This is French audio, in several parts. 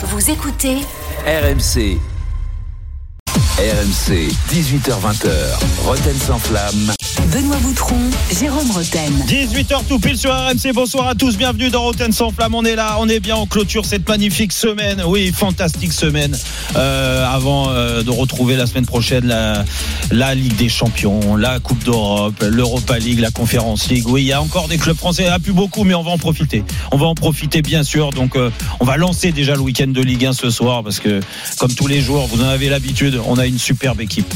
Vous écoutez RMC. RMC, 18h20h. Roten sans flamme. Benoît Boutron, Jérôme Roten. 18h tout pile sur RMC. Bonsoir à tous. Bienvenue dans Roten sans flamme. On est là, on est bien. On clôture cette magnifique semaine. Oui, fantastique semaine. Euh, avant euh, de retrouver la semaine prochaine la, la Ligue des Champions, la Coupe d'Europe, l'Europa League, la Conférence League. Oui, il y a encore des clubs français. Il n'y en a plus beaucoup, mais on va en profiter. On va en profiter, bien sûr. Donc, euh, on va lancer déjà le week-end de Ligue 1 ce soir parce que, comme tous les jours, vous en avez l'habitude, on a une superbe équipe.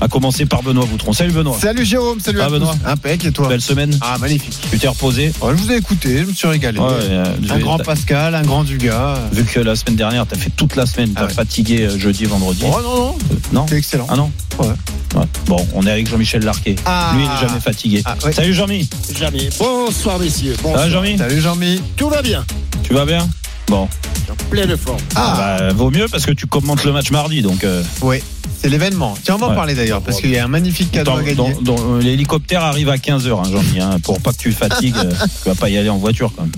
À commencer par Benoît Boutron. Salut Benoît. Salut Jérôme, salut Ah, à Benoît. tous. Impec et toi Belle semaine. Ah magnifique. Tu t'es reposé. Oh, je vous ai écouté, je me suis régalé. Ouais, euh, un grand Pascal, un grand Dugas. Vu que la semaine dernière, t'as fait toute la semaine, t'as Ah ouais. fatigué euh, jeudi, vendredi. Oh non non, Euh, non c'est excellent. Ah non Ouais. Ouais. Bon, on est avec Jean-Michel Larquet. Ah. Lui, il est jamais fatigué. Ah, ouais. Salut Jean-Mi. Jamais. Bonsoir messieurs. Bonsoir. va Jean-Mi Salut Jean-Mi. Tout va bien. Tu vas bien Bon. En pleine forme. Ah, Bah, vaut mieux parce que tu commentes le match mardi, donc euh, ouais, c'est l'événement. Tiens, on va en Ouais. parler d'ailleurs parce qu'il y a un magnifique cadeau dans- à gagner. dans- dans- l'hélicoptère arrive à 15h, hein, Jean-Mi, hein, pour pas que tu fatigues. euh, tu vas pas y aller en voiture quand même.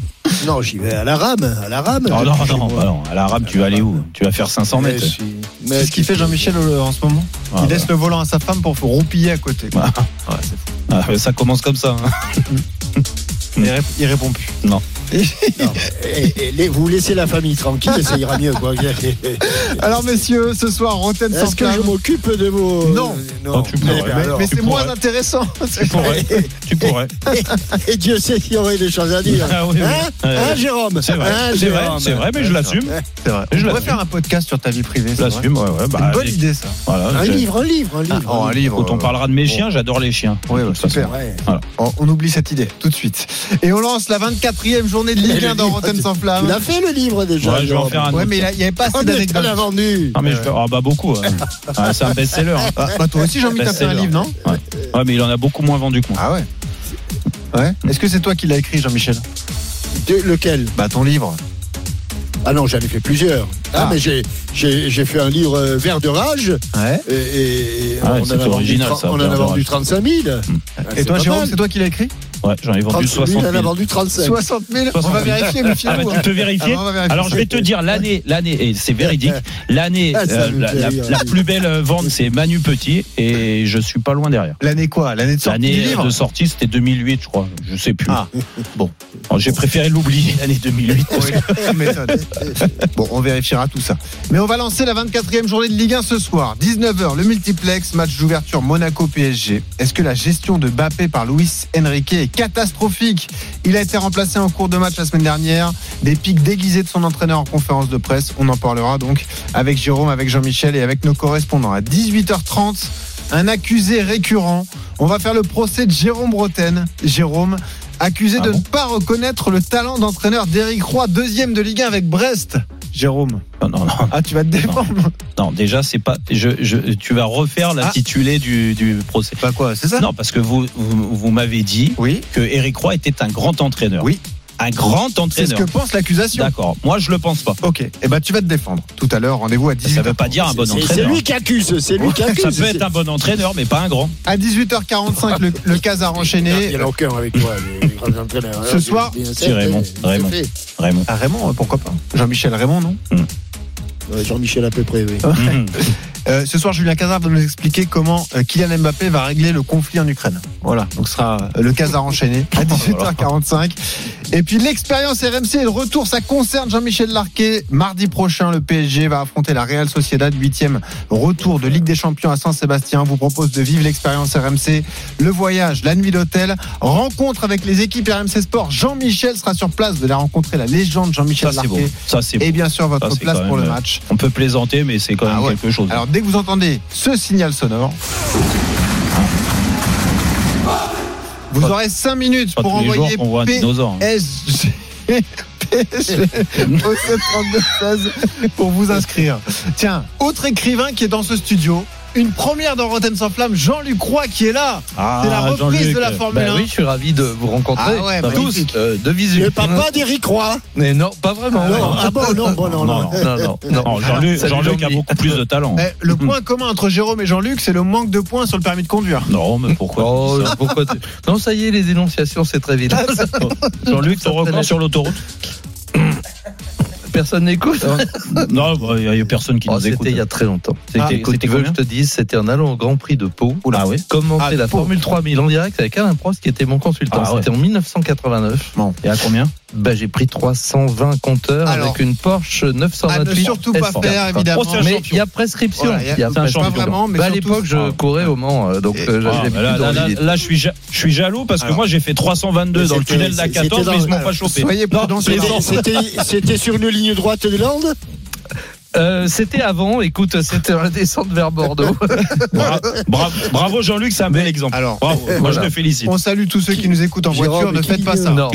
Non, j'y vais à la rame. À la rame. Oh, non, non, bah non, à la rame, tu vas aller où? Tu vas faire 500 Mais mètres. suis- mais ce qu'il fait Jean-Michel euh, en ce moment. Ah, il laisse le volant à sa femme pour roupiller à côté. Ah. Ouais, c'est fou. Ah, ça commence comme ça. hein. Il, rép- il répond plus. Non. Non, et- et vous laissez la famille tranquille, ça ira mieux. Quoi. Alors messieurs, ce soir, Rotten sans Est-ce que je m'occupe de vos. Non. Oh, tu Mais, pourrais. ben Mais, alors. mais tu c'est moins pourrais. intéressant. Tu pourrais. tu pourrais. Et Dieu sait qu'il y aurait des choses à dire. Ah oui, oui. Hein, Ouais. Hein, Jérôme C'est vrai, Hein, c'est vrai, mais je l'assume. C'est vrai. Je l'assume. faire un podcast sur ta vie privée. Je l'assume, ouais, Bah, une bonne idée ça. Voilà, Un j'ai- livre, un livre, un livre. Oh, un livre. Quand on parlera de mes chiens, j'adore les chiens. Oui, De super. On, on oublie cette idée tout de suite. Et on lance la 24e journée de Ligue Et 1 le dans tu- sans Tu flamme. l'as fait le livre déjà Ouais, je vais en faire un Ouais, mais il n'y avait pas assez Ah, tu d'anecdotes. l'as vendu. Ah, mais je- ah, bah beaucoup. Ah, c'est un best-seller. hein. Ah, bah, toi aussi, Jean-Mi, t'as fait un livre, non? Ouais. Ouais, mais il en a beaucoup moins vendu que moi. Ah ouais. Ouais. Est-ce que c'est toi qui l'as écrit, Jean-Michel? De- lequel Bah, ton livre. Ah non, j'en ai fait plusieurs. Ah, Ah. mais j'ai, j'ai, fait un livre euh, Vert de rage Ouais. et, et Ah ouais, on, en a vendu, original, tra- ça, on en a vendu rage. 35 000. Ah, Et c'est toi, Jérôme, c'est toi qui l'as écrit Ouais, j'en ai vendu 30 000, 60 on en a 000. vendu 35. 60 000 On 60 va 000. vérifier, mais Ah bah, tu peux vérifier. Ah, on va vérifier. Alors je vais te dire l'année, l'année, et c'est véridique, l'année Ah, ça euh, la, plus belle euh, vente c'est Manu Petit et je suis pas loin derrière. L'année quoi? L'année de sortie L'année livre? de sortie c'était 2008 je crois, je sais plus. Ah, bon. J'ai préféré l'oublier l'année 2008. Oui, tu m'étonnes. Bon, on vérifiera tout ça. Mais on va lancer la 24e journée de Ligue 1 ce soir. 19h, le multiplex, match d'ouverture Monaco-PSG. Est-ce que la gestion de Bappé par Luis Enrique est catastrophique Il a été remplacé en cours de match la semaine dernière. Des pics déguisés de son entraîneur en conférence de presse. On en parlera donc avec Jérôme, avec Jean-Michel et avec nos correspondants. À 18h30, un accusé récurrent. On va faire le procès de Jérôme Broten. Jérôme, accusé Ah de bon ne pas reconnaître le talent d'entraîneur d'Éric Roy, deuxième de Ligue 1 avec Brest. Jérôme, Non, non, non, ah tu vas te défendre non, déjà c'est pas, je, je, tu vas refaire Ah. l'intitulé du, du procès. Bah quoi, c'est ça? Non parce que vous, vous, vous m'avez dit Oui, que Eric Roy était un grand entraîneur. Oui. Un grand c'est ce entraîneur. que pense l'accusation. D'accord. Moi je le pense pas. Ok, et eh ben tu vas te défendre. Tout à l'heure, rendez-vous à 18h. Ça veut pas dire un bon C'est- c'est entraîneur. lui qui accuse, c'est lui qui accuse. Ça peut être un bon entraîneur, mais pas un grand. À 18h45, le, le Casar Il enchaîné. y en a aucun avec toi, les les grands entraîneurs. Ce soir, c'est Raymond, Raymond. Raymond. Ah Raymond, pourquoi pas Jean-Michel Raymond, non Ouais, Jean-Michel à peu près, oui. Euh, ce soir, Julien Cazard va nous expliquer comment euh, Kylian Mbappé va régler le conflit en Ukraine. Voilà, donc ce sera euh, le Casar enchaîné à 18h45. Et puis l'expérience RMC et le retour, ça concerne Jean-Michel Larquet. Mardi prochain, le PSG va affronter la Real Sociedad, huitième retour de Ligue des Champions à Saint-Sébastien. On vous propose de vivre l'expérience RMC, le voyage, la nuit d'hôtel, rencontre avec les équipes RMC Sport. Jean-Michel sera sur place, de la rencontrer la légende Jean-Michel. Larquet. Ça c'est beau. Et bien sûr, votre Ça, place pour le même, match. On peut plaisanter, mais c'est quand même Ah ouais. quelque chose. Alors dès que vous entendez ce signal sonore, vous Pas- aurez 5 minutes pour envoyer hein. PSG au 732-16 pour vous inscrire. Tiens, autre écrivain qui est dans ce studio, une première dans Rotten sans flamme, Jean-Luc Roy qui est là. Ah, c'est la reprise de la Formule Ben 1. oui, je suis ravi de vous rencontrer. Ah ouais, tous, euh, de visu. Le papa d'Éric Roy. Mais non, pas vraiment. Non, ah bon, non, bon, non, non. Non, non, non, non. Non, Jean-Luc a beaucoup plus de talent. Eh, le point commun entre Jérôme et Jean-Luc, c'est le manque de points sur le permis de conduire. Non, mais pourquoi Oh, pourquoi Non, ça y est, les énonciations, c'est très vite. Jean-Luc, ton record sur l'autoroute personne n'écoute. Non, bah, il y a personne qui Oh, nous écoute. C'était il y a très longtemps. C'était- Ah, c'était tu veux que je te dise, c'était en allant au Grand Prix de Pau. Ah oui. Commenter Ah, la Pau. Formule 3000 en direct avec Alain Prost qui était mon consultant. Ah ouais. C'était en 1989. Et à combien? Bah, j'ai pris 320 compteurs Alors, avec une Porsche À 928. ne surtout pas S4. faire, évidemment. Oh, Mais il y a prescription. Voilà, il y a- y prescription. Pas vraiment, mais Bah, à l'époque, je courais au Mans, euh, donc Et- euh, Ah, là, je suis, ja- je suis jaloux parce que Alors. moi j'ai fait 322 dans le tunnel de la c'était 14 dans- mais ils m'ont pas chauffé. soyez prudents. C'était c'était sur une ligne droite de Lande Euh, c'était avant, écoute, c'était la descente vers Bordeaux. Bra- bra- Bravo Jean-Luc, c'est un bel exemple. Alors, Bravo, moi je te félicite. on salue tous ceux qui nous écoutent en Jérôme, voiture. Ne faites pas ça. non.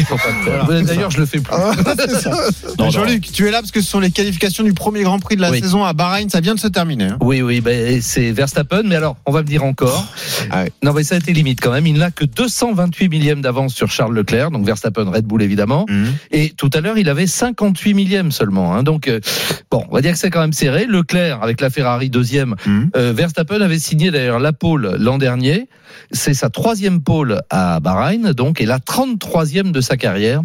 Voilà. D'ailleurs, je le fais plus. Ah. Jean-Luc, tu es là parce que ce sont les qualifications du premier Grand Prix de la Oui. saison à Bahreïn. Ça vient de se terminer. hein. Oui, oui, ben, c'est Verstappen, mais alors, on va me dire encore. Ah ouais. Non, mais ça a été limite quand même. Il n'a que 228 millièmes d'avance sur Charles Leclerc, donc Verstappen, Red Bull évidemment. Et tout à l'heure, il avait 58 millièmes seulement. Hein. Donc, euh, bon, on va dire que c'est quand même serré. Leclerc, avec la Ferrari deuxième, Mhm. euh, Verstappen avait signé d'ailleurs la pole l'an dernier. C'est sa troisième pole à Bahreïn, donc, et la 33e de sa carrière.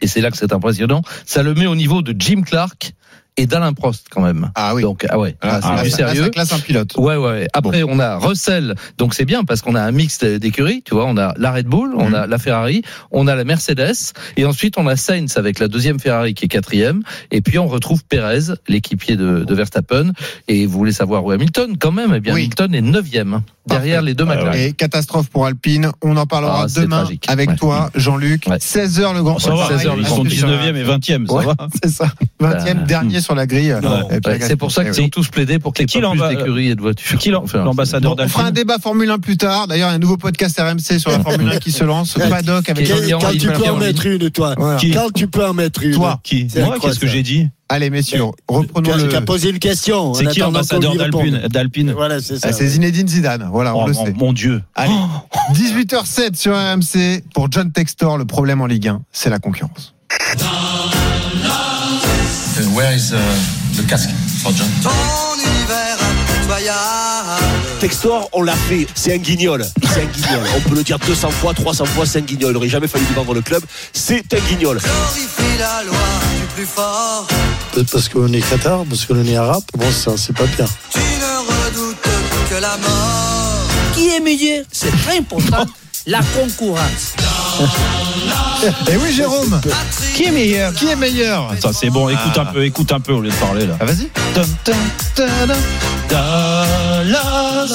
Et c'est là que c'est impressionnant. Ça le met au niveau de Jim Clark et d'Alain Prost quand même. Ah oui. Donc, ah ouais, Ah, ah, c'est là, du sérieux. ça classe un pilote. Ouais, ouais. Après, on a Russell, donc c'est bien parce qu'on a un mix d'écuries, tu vois. On a la Red Bull, on Mhm. a la Ferrari, on a la Mercedes, et ensuite on a Sainz avec la deuxième Ferrari qui est quatrième, et puis on retrouve Perez, l'équipier de, de Verstappen. Et vous voulez savoir où Hamilton? Quand même Eh bien, Oui. Hamilton est neuvième derrière Parfait. les deux McLaren. Et catastrophe pour Alpine. On en parlera Ah, demain tragique. avec Ouais. toi, Jean-Luc. Ouais. 16h le Grand Ça va, 16 heures, ils le sont Grand Prix. 19e et 20e, ça Ouais. va C'est ça. 20e, Bah, dernier sur la grille. Ouais. C'est pour ça qu'ils ont tous plaidé pour qu'il y ait pas plus d'écuries et de voitures. Qui Enfin, l'ambassadeur Bon, on fera un débat Formule 1 plus tard. D'ailleurs, il y a un nouveau podcast RMC sur la Formule 1 qui se lance. Paddock avec Quand Jean-Pierre tu peux en mettre une, toi Voilà. Quand tu peux en mettre une Toi. Qui Moi, qu'est-ce que j'ai dit Allez, messieurs, reprenons le. qui a posé une question. C'est qui l'ambassadeur d'Alpine D'Alpine Voilà, c'est ça. Ah, C'est Zinedine Zidane. Voilà, on Oh, le mon, sait. mon Dieu. Allez. 18h07 sur RMC. Pour John Textor, le problème en Ligue 1, c'est la concurrence. Where is uh, the casque for John? Textor, on l'a fait, c'est un guignol. C'est un guignol. On peut le dire 200 fois, 300 fois, c'est un guignol. Il n'aurait jamais fallu lui vendre le club. C'est un guignol. Peut-être parce qu'on est Qatar, parce qu'on est arabe. Bon, ça, c'est pas bien. Qui est meilleur? C'est très important. La concurrence. Et oui, Jérôme. Qui est meilleur? Qui est meilleur? Ça c'est bon, écoute un peu, écoute un peu au lieu de parler là. Ah, vas-y. Dallas.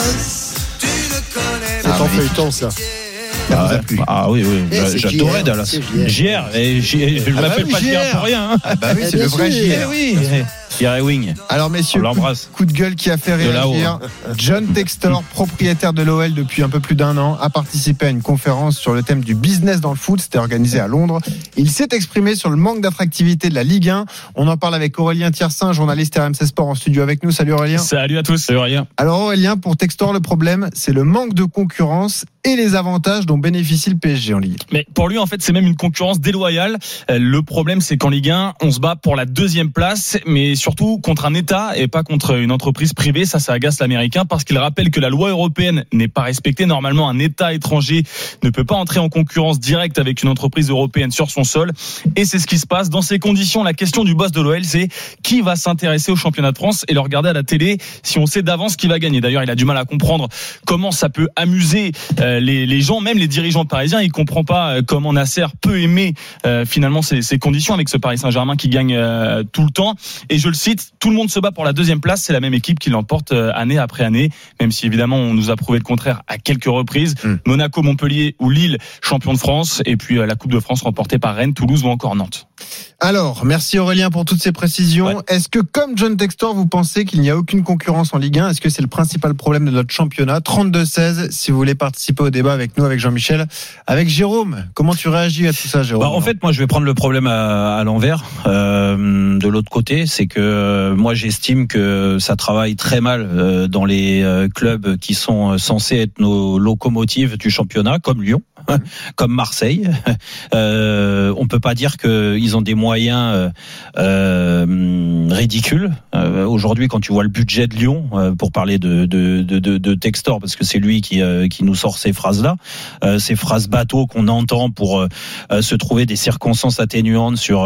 C'est en feuilleton, ça. Ah, ouais. Ah oui, oui, Eh, j'adorais JR, Dallas. JR, et je Ah bah m'appelle oui, pas JR pour rien. Hein. Ah bah oui, Eh c'est le vrai. Eh JR. oui, JR et Wing. Alors messieurs, coup, de gueule qui a fait réagir. John Textor, propriétaire de l'OL depuis un peu plus d'un an, a participé à une conférence sur le thème du business dans le foot. C'était organisé à Londres. Il s'est exprimé sur le manque d'attractivité de la Ligue 1. On en parle avec Aurélien Tiersin, journaliste RMC Sport en studio avec nous. Salut Aurélien. Salut à tous, c'est rien. Alors Aurélien, pour Textor, le problème, c'est le manque de concurrence et les avantages dont bénéficie le PSG en Ligue. Mais pour lui, en fait, c'est même une concurrence déloyale. Euh, Le problème, c'est qu'en Ligue 1, on se bat pour la deuxième place, mais surtout contre un État et pas contre une entreprise privée. Ça, ça agace l'Américain parce qu'il rappelle que la loi européenne n'est pas respectée. Normalement, un État étranger ne peut pas entrer en concurrence directe avec une entreprise européenne sur son sol. Et c'est ce qui se passe. Dans ces conditions, la question du boss de l'OL, c'est qui va s'intéresser au championnat de France et le regarder à la télé si on sait d'avance qui va gagner. D'ailleurs, il a du mal à comprendre comment ça peut amuser euh, les, gens, même les dirigeants parisiens. Il comprend pas euh, comment Nasser peut aimer euh, finalement ces, conditions avec ce Paris Saint-Germain qui gagne tout le temps. Et je le cite, tout le monde se bat pour la deuxième place. C'est la même équipe qui l'emporte euh, année après année, même si évidemment on nous a prouvé le contraire à quelques reprises. Mm. Monaco, Montpellier ou Lille, champion de France, et puis euh, la Coupe de France remportée par Rennes, Toulouse ou encore Nantes. Alors, merci Aurélien pour toutes ces précisions. Ouais. Est-ce que, comme John Textor, vous pensez qu'il n'y a aucune concurrence en Ligue 1 Est-ce que c'est le principal problème de notre championnat? 32-16, si vous voulez participer au débat avec nous, avec Jean-Michel. Avec Jérôme, comment tu réagis à tout ça, Jérôme? Bah, en fait, moi, je vais prendre le problème à, à l'envers. Euh, de l'autre côté, c'est que euh, moi, j'estime que ça travaille très mal euh, dans les euh, clubs qui sont censés être nos locomotives du championnat, comme Lyon. comme Marseille. Euh, on peut pas dire qu'ils ont des moyens euh, euh, ridicules. Euh, Aujourd'hui, quand tu vois le budget de Lyon, pour parler de, de, de, Textor, parce que c'est lui qui, qui nous sort ces phrases-là, ces phrases bateaux qu'on entend pour se trouver des circonstances atténuantes sur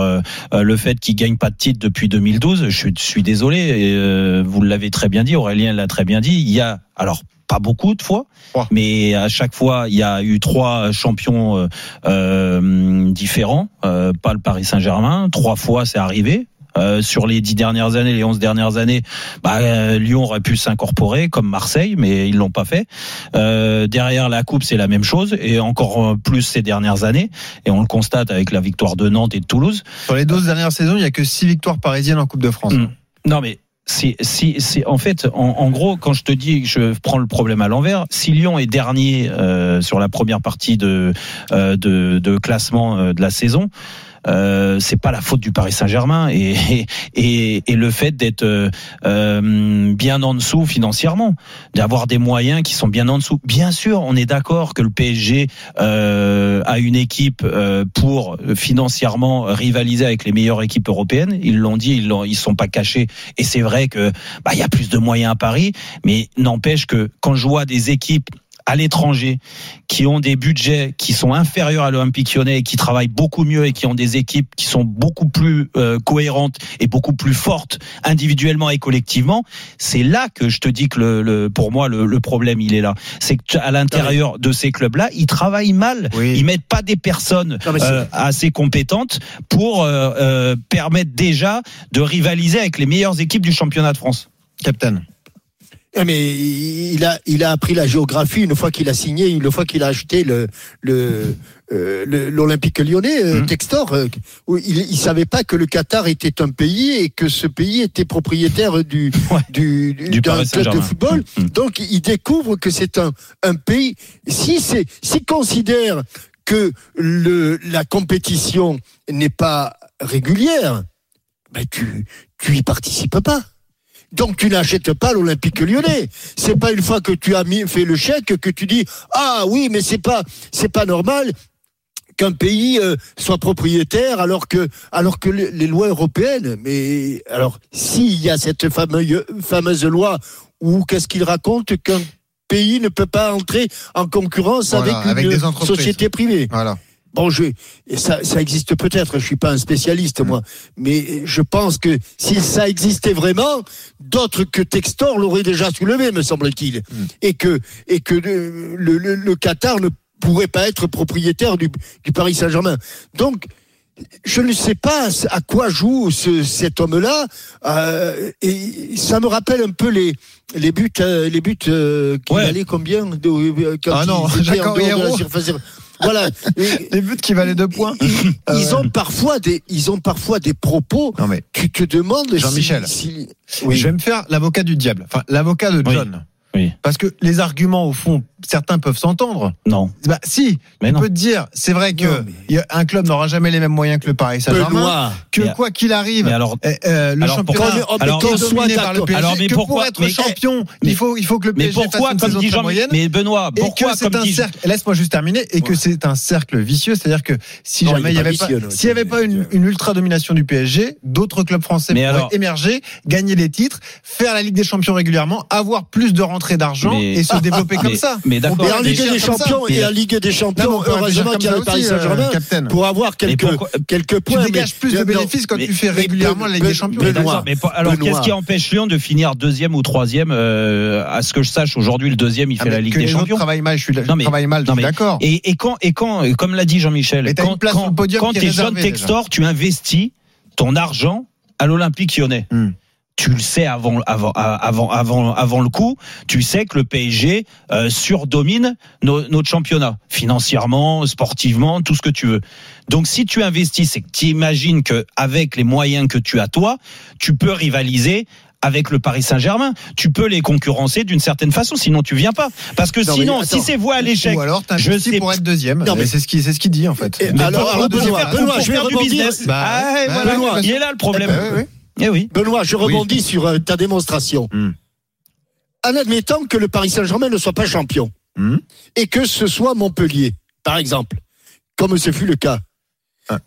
le fait qu'il gagne pas de titre depuis 2012. Je suis, désolé, et, vous l'avez très bien dit, Aurélien l'a très bien dit. Il y a alors pas beaucoup de fois, mais à chaque fois il y a eu trois champions euh, euh, différents, euh, pas le Paris Saint-Germain. Trois fois c'est arrivé. Euh, sur les dix dernières années, les onze dernières années, bah, euh, Lyon aurait pu s'incorporer comme Marseille, mais ils l'ont pas fait. Euh, derrière la coupe, c'est la même chose, et encore euh, plus ces dernières années. Et on le constate avec la victoire de Nantes et de Toulouse. Sur les 12 dernières saisons, il y a que 6 victoires parisiennes en Coupe de France. Mm. Non mais si, si, si, en fait, en, en gros, quand je te dis que je prends le problème à l'envers, si Lyon est dernier euh, sur la première partie de, euh, de, de classement euh, de la saison, euh, c'est pas la faute du Paris Saint-Germain et, et, et le fait d'être euh, euh, bien en dessous financièrement, d'avoir des moyens qui sont bien en dessous. Bien sûr, on est d'accord que le PSG euh, a une équipe euh, pour financièrement rivaliser avec les meilleures équipes européennes. Ils l'ont dit, ils ils sont pas cachés. Et c'est vrai que bah il y a plus de moyens à Paris, mais n'empêche que quand je vois des équipes à l'étranger, qui ont des budgets qui sont inférieurs à l'Olympique lyonnais, et qui travaillent beaucoup mieux et qui ont des équipes qui sont beaucoup plus euh, cohérentes et beaucoup plus fortes individuellement et collectivement, c'est là que je te dis que le, le- pour moi le, le problème il est là. C'est que à l'intérieur de ces clubs-là, ils travaillent mal. Oui. Ils mettent pas des personnes Non, euh, assez compétentes pour euh, euh, permettre déjà de rivaliser avec les meilleures équipes du championnat de France. Captain. Eh, Mais il a, il a appris la géographie une fois qu'il a signé, une fois qu'il a acheté le, le, euh, l'Olympique lyonnais, euh, Mhm. Textor. euh, où il, il savait pas que le Qatar était un pays et que ce pays était propriétaire du, Ouais. du, du- Du d'un club de football. Mhm. Donc il découvre que c'est un, un pays. Si c'est, s'il considère que le, la compétition n'est pas régulière, ben tu, tu y participes pas. Donc tu n'achètes pas l'Olympique Lyonnais. C'est pas une fois que tu as mis, fait le chèque que tu dis ah oui mais c'est pas c'est pas normal qu'un pays euh, soit propriétaire alors que alors que les les lois européennes. Mais alors s'il y a cette fameuse fameuse loi où qu'est-ce qu'il raconte qu'un pays ne peut pas entrer en concurrence Voilà, avec une avec des entreprises. société privée? Voilà. Bon, je, ça, ça existe peut-être. Je suis pas un spécialiste moi, mais je pense que si ça existait vraiment, d'autres que Textor l'auraient déjà soulevé, me semble-t-il, et que et que le, le, le- le Qatar ne pourrait pas être propriétaire du, du Paris Saint-Germain. Donc je ne sais pas à quoi joue ce, cet homme-là, euh, et ça me rappelle un peu les les buts, euh, les buts euh, qui Ouais. valaient combien de, euh, quand Ah non, ils étaient Jacques en dehors de la Henriero. surface. Voilà. Les buts qui valaient deux points. Euh, ils ont parfois des, ils ont parfois des propos. Non mais Tu te demandes si- Jean-Michel. si- je oui. vais me faire l'avocat du diable. Enfin, l'avocat de Oui. John. Oui. Parce que les arguments, au fond, certains peuvent s'entendre. Non. Bah, si, Mais tu non. peux te dire, c'est vrai que Non, mais- un club n'aura jamais les mêmes moyens que le Paris Saint-Germain. Que Mais- quoi qu'il arrive, Mais alors, euh, euh, le alors, championnat pourquoi- mais alors, dominé par le. PSG. Alors, mais que pourquoi- pour être mais- champion, mais- il faut, il faut que le mais PSG pourquoi, fasse une comme saison dit très Jean, moyenne. mais Benoît, Et pourquoi, que c'est comme un dit cercle. Laisse-moi juste terminer. Et que c'est un cercle vicieux, c'est-à-dire que si Non, jamais il il y est pas avait pas, s'il y avait pas une, une ultra domination du PSG, d'autres clubs français Mais pourraient alors- émerger, gagner des titres, faire la Ligue des Champions régulièrement, avoir plus de rentrées d'argent Mais- et se développer comme mais- ça. Mais d'accord. Et en Ligue des. Champions, et en Ligue des Champions, heureusement qu'il y a le Paris euh, Saint-Germain pour avoir quelques, quelques Tu points. dégages mais- plus de bénéfices quand tu fais régulièrement la Ligue des Champions. Mais alors qu'est-ce qui empêche Lyon de finir deuxième ou troisième euh, À ce que je sache, aujourd'hui le deuxième il Ah, fait la Ligue des Champions. travaille mal, je suis d'accord. Et, quand et quand comme l'a dit Jean-Michel, t'as quand t'es jeune réservée, Textor, tu investis ton argent à l'Olympique Lyonnais. Tu le sais avant avant avant avant avant le coup, tu sais que le PSG euh, surdomine no- notre championnat financièrement, sportivement, tout ce que tu veux. Donc si tu investis, c'est que tu imagines que avec les moyens que tu as toi, tu peux rivaliser avec le Paris Saint-Germain, tu peux les concurrencer d'une certaine façon, sinon tu viens pas. Parce que Non, sinon, attends. si c'est voie à l'échec, Ou alors je sais pour être deuxième. Non, mais- Et c'est ce qui c'est ce qu'il dit en fait. Et Mais alors- alors, être deuxième, Benoît, pour Benoît, pour je vais faire du business. Bah, Ah, bah, voilà. Benoît. il est là le problème. Bah, oui, oui. Eh oui. Benoît, je rebondis sur euh, ta démonstration. Hmm. En admettant que le Paris Saint-Germain ne soit pas champion Hmm. et que ce soit Montpellier, par exemple, comme ce fut le cas,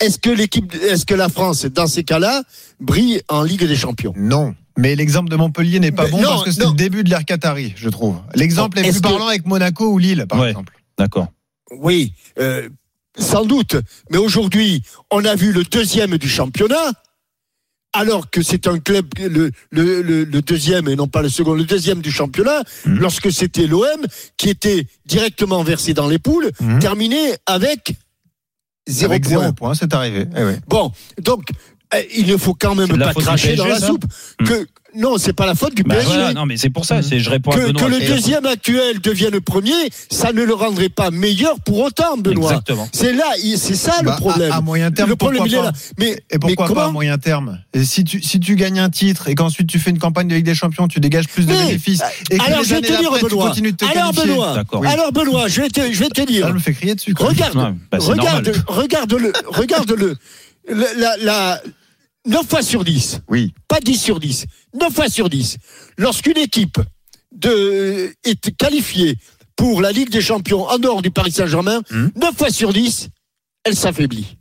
est-ce que l'équipe, est-ce que la France, dans ces cas-là, brille en Ligue des Champions? Non. Mais l'exemple de Montpellier n'est pas Mais bon non, parce que c'est le début de l'ère Qatari, je trouve. L'exemple est plus que- parlant avec Monaco ou Lille, par Ouais. exemple. D'accord. Oui, euh, sans doute. Mais aujourd'hui, on a vu le deuxième du championnat, alors que c'est un club, le, le, le, le deuxième et non pas le second, le deuxième du championnat, Mhm. lorsque c'était l'OM qui était directement versé dans les poules, Mhm. terminé avec zéro Avec point. zéro point, c'est arrivé. Eh oui. Bon, donc euh, il ne faut quand même pas cracher dans la soupe. Que non, c'est pas la faute du Bah PSG. voilà, non, mais c'est pour ça, c'est, je réponds à que, Benoît. que le deuxième actuel devienne premier, ça ne le rendrait pas meilleur pour autant, Benoît. Exactement. C'est là, c'est ça Bah, le problème. À, à moyen terme, le problème, il pourquoi est là. pas Mais, Et mais pourquoi pas à moyen terme Et si tu, si tu gagnes un titre et qu'ensuite tu fais une campagne de Ligue des Champions, tu dégages plus de Mais, bénéfices. Et que alors, je vais te dire, Benoît. continues de te Alors. Benoît. D'accord. Alors, Benoît, je vais te, je vais te dire. Ça me fait crier dessus. quoi. Regarde, Ouais, bah, regarde, normal. regarde le, regarde le, la- 9 fois sur 10. Oui. Pas 10 sur 10. 9 fois sur 10. Lorsqu'une équipe de, est qualifiée pour la Ligue des Champions en dehors du Paris Saint-Germain, Hmm. 9 fois sur 10, elle s'affaiblit.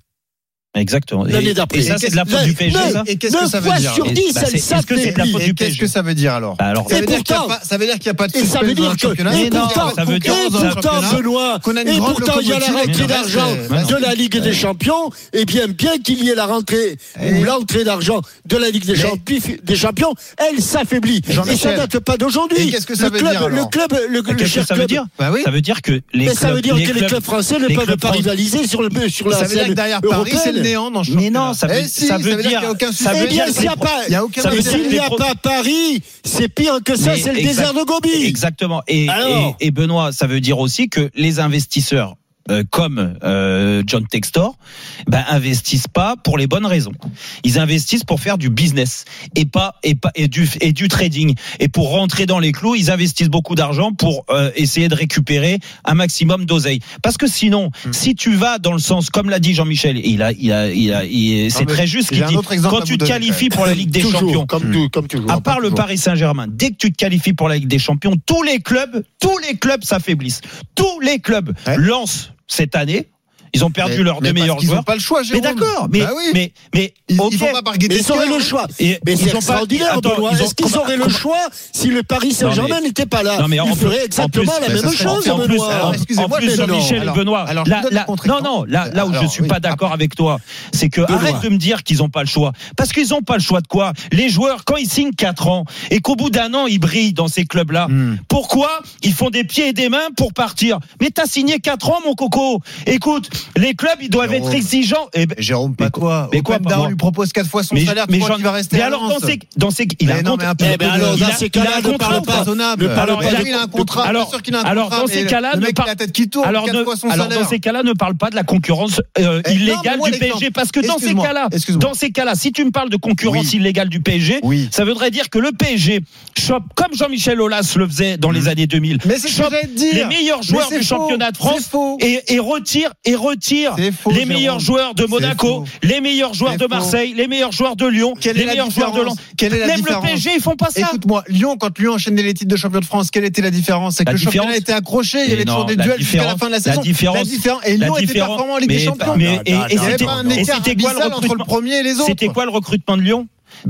Exactement. Et, L'année d'après. et ça, c'est de la faute du PSG, Mais- ça Et qu'est-ce que ça veut dire sur Et- 10, bah, elle c'est- est-ce que c'est de la s'affaiblit. faute du Et qu'est-ce PSG que ça veut dire alors Bah, alors, ça Et veut, dire qu'il y a pourtant- pas, ça veut dire qu'il n'y a pas de Et ça veut dire que, et pourtant, ça veut dire- et dans le pourtant, championnat, Benoît, qu'on a une et pourtant, il y a la rentrée d'argent de la Ligue des Champions, et bien, bien qu'il y ait la rentrée, Et- ou l'entrée d'argent de la Ligue des, Champions, des Champions, elle s'affaiblit. Et ça Jean-Michel. date pas d'aujourd'hui. Et qu'est-ce que ça Le veut club- dire, Le club, cher ça veut club- dire Bah. Ça veut dire que les ça clubs- veut dire les que les clubs français ne peuvent pas rivaliser sur, le, sur la Ça veut dire scène que derrière Paris, c'est le européenne. néant dans le Mais non, ça veut, Eh si, ça veut qu'il y dire, a aucun ça veut Eh bien, dire s'il n'y a pas, Il y a aucun ça veut et dire s'il n'y a pas Paris, c'est pire que ça, c'est le désert de Gobi. Exactement. Et, Alors et, et Benoît, ça veut dire aussi que les investisseurs euh, comme euh, John Textor ben, investissent pas pour les bonnes raisons. Ils investissent pour faire du business et pas et pas et du et du trading et pour rentrer dans les clous, ils investissent beaucoup d'argent pour euh, essayer de récupérer un maximum d'oseille. Parce que sinon, Hmm. si tu vas dans le sens comme l'a dit Jean-Michel, il a il a il a il- c'est très juste qu'il dit. Quand tu te donner, qualifies pour la Ligue des toujours, Champions, comme, tout, comme toujours. à part le toujours. Paris Saint-Germain, dès que tu te qualifies pour la Ligue des Champions, tous les clubs, tous les clubs s'affaiblissent. Tous les clubs Ouais. lancent cette année. Ils ont perdu Mais- leurs mais deux meilleurs joueurs. n'ont pas le choix, Mais Jérôme. d'accord, mais, Bah oui. mais, mais, Ils, ok. ils pas Mais ils auraient le choix. Et Mais ils c'est ont pas- extraordinaire, Attends, Benoît. ils ont- Est-ce qu'ils auraient le choix si le Paris Saint-Germain mais- n'était pas là Non, mais en Ils plus- feraient exactement en plus- la mais même chose, en plus, Benoît. alors, excusez-moi, mais Alors- Benoît, non, non, là, là où je suis oui. pas d'accord avec toi, c'est que arrête de me dire qu'ils ont pas le choix. Parce qu'ils ont pas le choix de quoi Les joueurs, quand ils signent 4 ans et qu'au bout d'un an, ils brillent dans ces clubs-là, Hmm. pourquoi ils font des pieds et des mains pour partir? Mais t'as signé 4 ans, mon coco. Écoute, les clubs, ils doivent Jérôme. être exigeants. Eh ben, Jérôme, pas Mais toi. mais quoi, moi lui propose 4 fois son mais, salaire, mais qu'il va rester mais alors dans ces, dans ces, il a un de- alors, il dans ces il cas-là, ne contrat parle pas. parle Alors, pas il a- il un contrat. alors- sûr qu'il a un alors, contrat, dans ces cas-là, ne mec, par- il a la tête qui tourne, alors, 4 ne- fois son alors, dans ces cas-là, ne parle pas de la concurrence euh, Eh, illégale du. PSG, parce que dans ces cas-là, dans ces cas-là, si tu me parles de concurrence illégale du PSG, ça voudrait dire que le PSG chope, comme Jean-Michel Aulas le faisait dans les années 2000, Mmh. Mais c'est ce que chope j'allais te dire. les meilleurs joueurs du championnat de France et, et retire et retire Faux, les Jérôme. meilleurs joueurs de Monaco, les meilleurs joueurs de faux. Marseille, les meilleurs joueurs de Lyon, Quelle les est la meilleurs joueurs de Quelle est la Même différence le PSG, ils font pas ça. Écoute-moi, Lyon, quand Lyon enchaînait les titres de champion de France, quelle était la différence C'est que La le championnat était accroché, il y avait toujours des la duels jusqu'à la fin de la la saison. différence- différence- et La Lyon était performant en Ligue des Champions. et- c'était- quoi le entre le recrutement premier et les autres. C'était quoi le recrutement de Lyon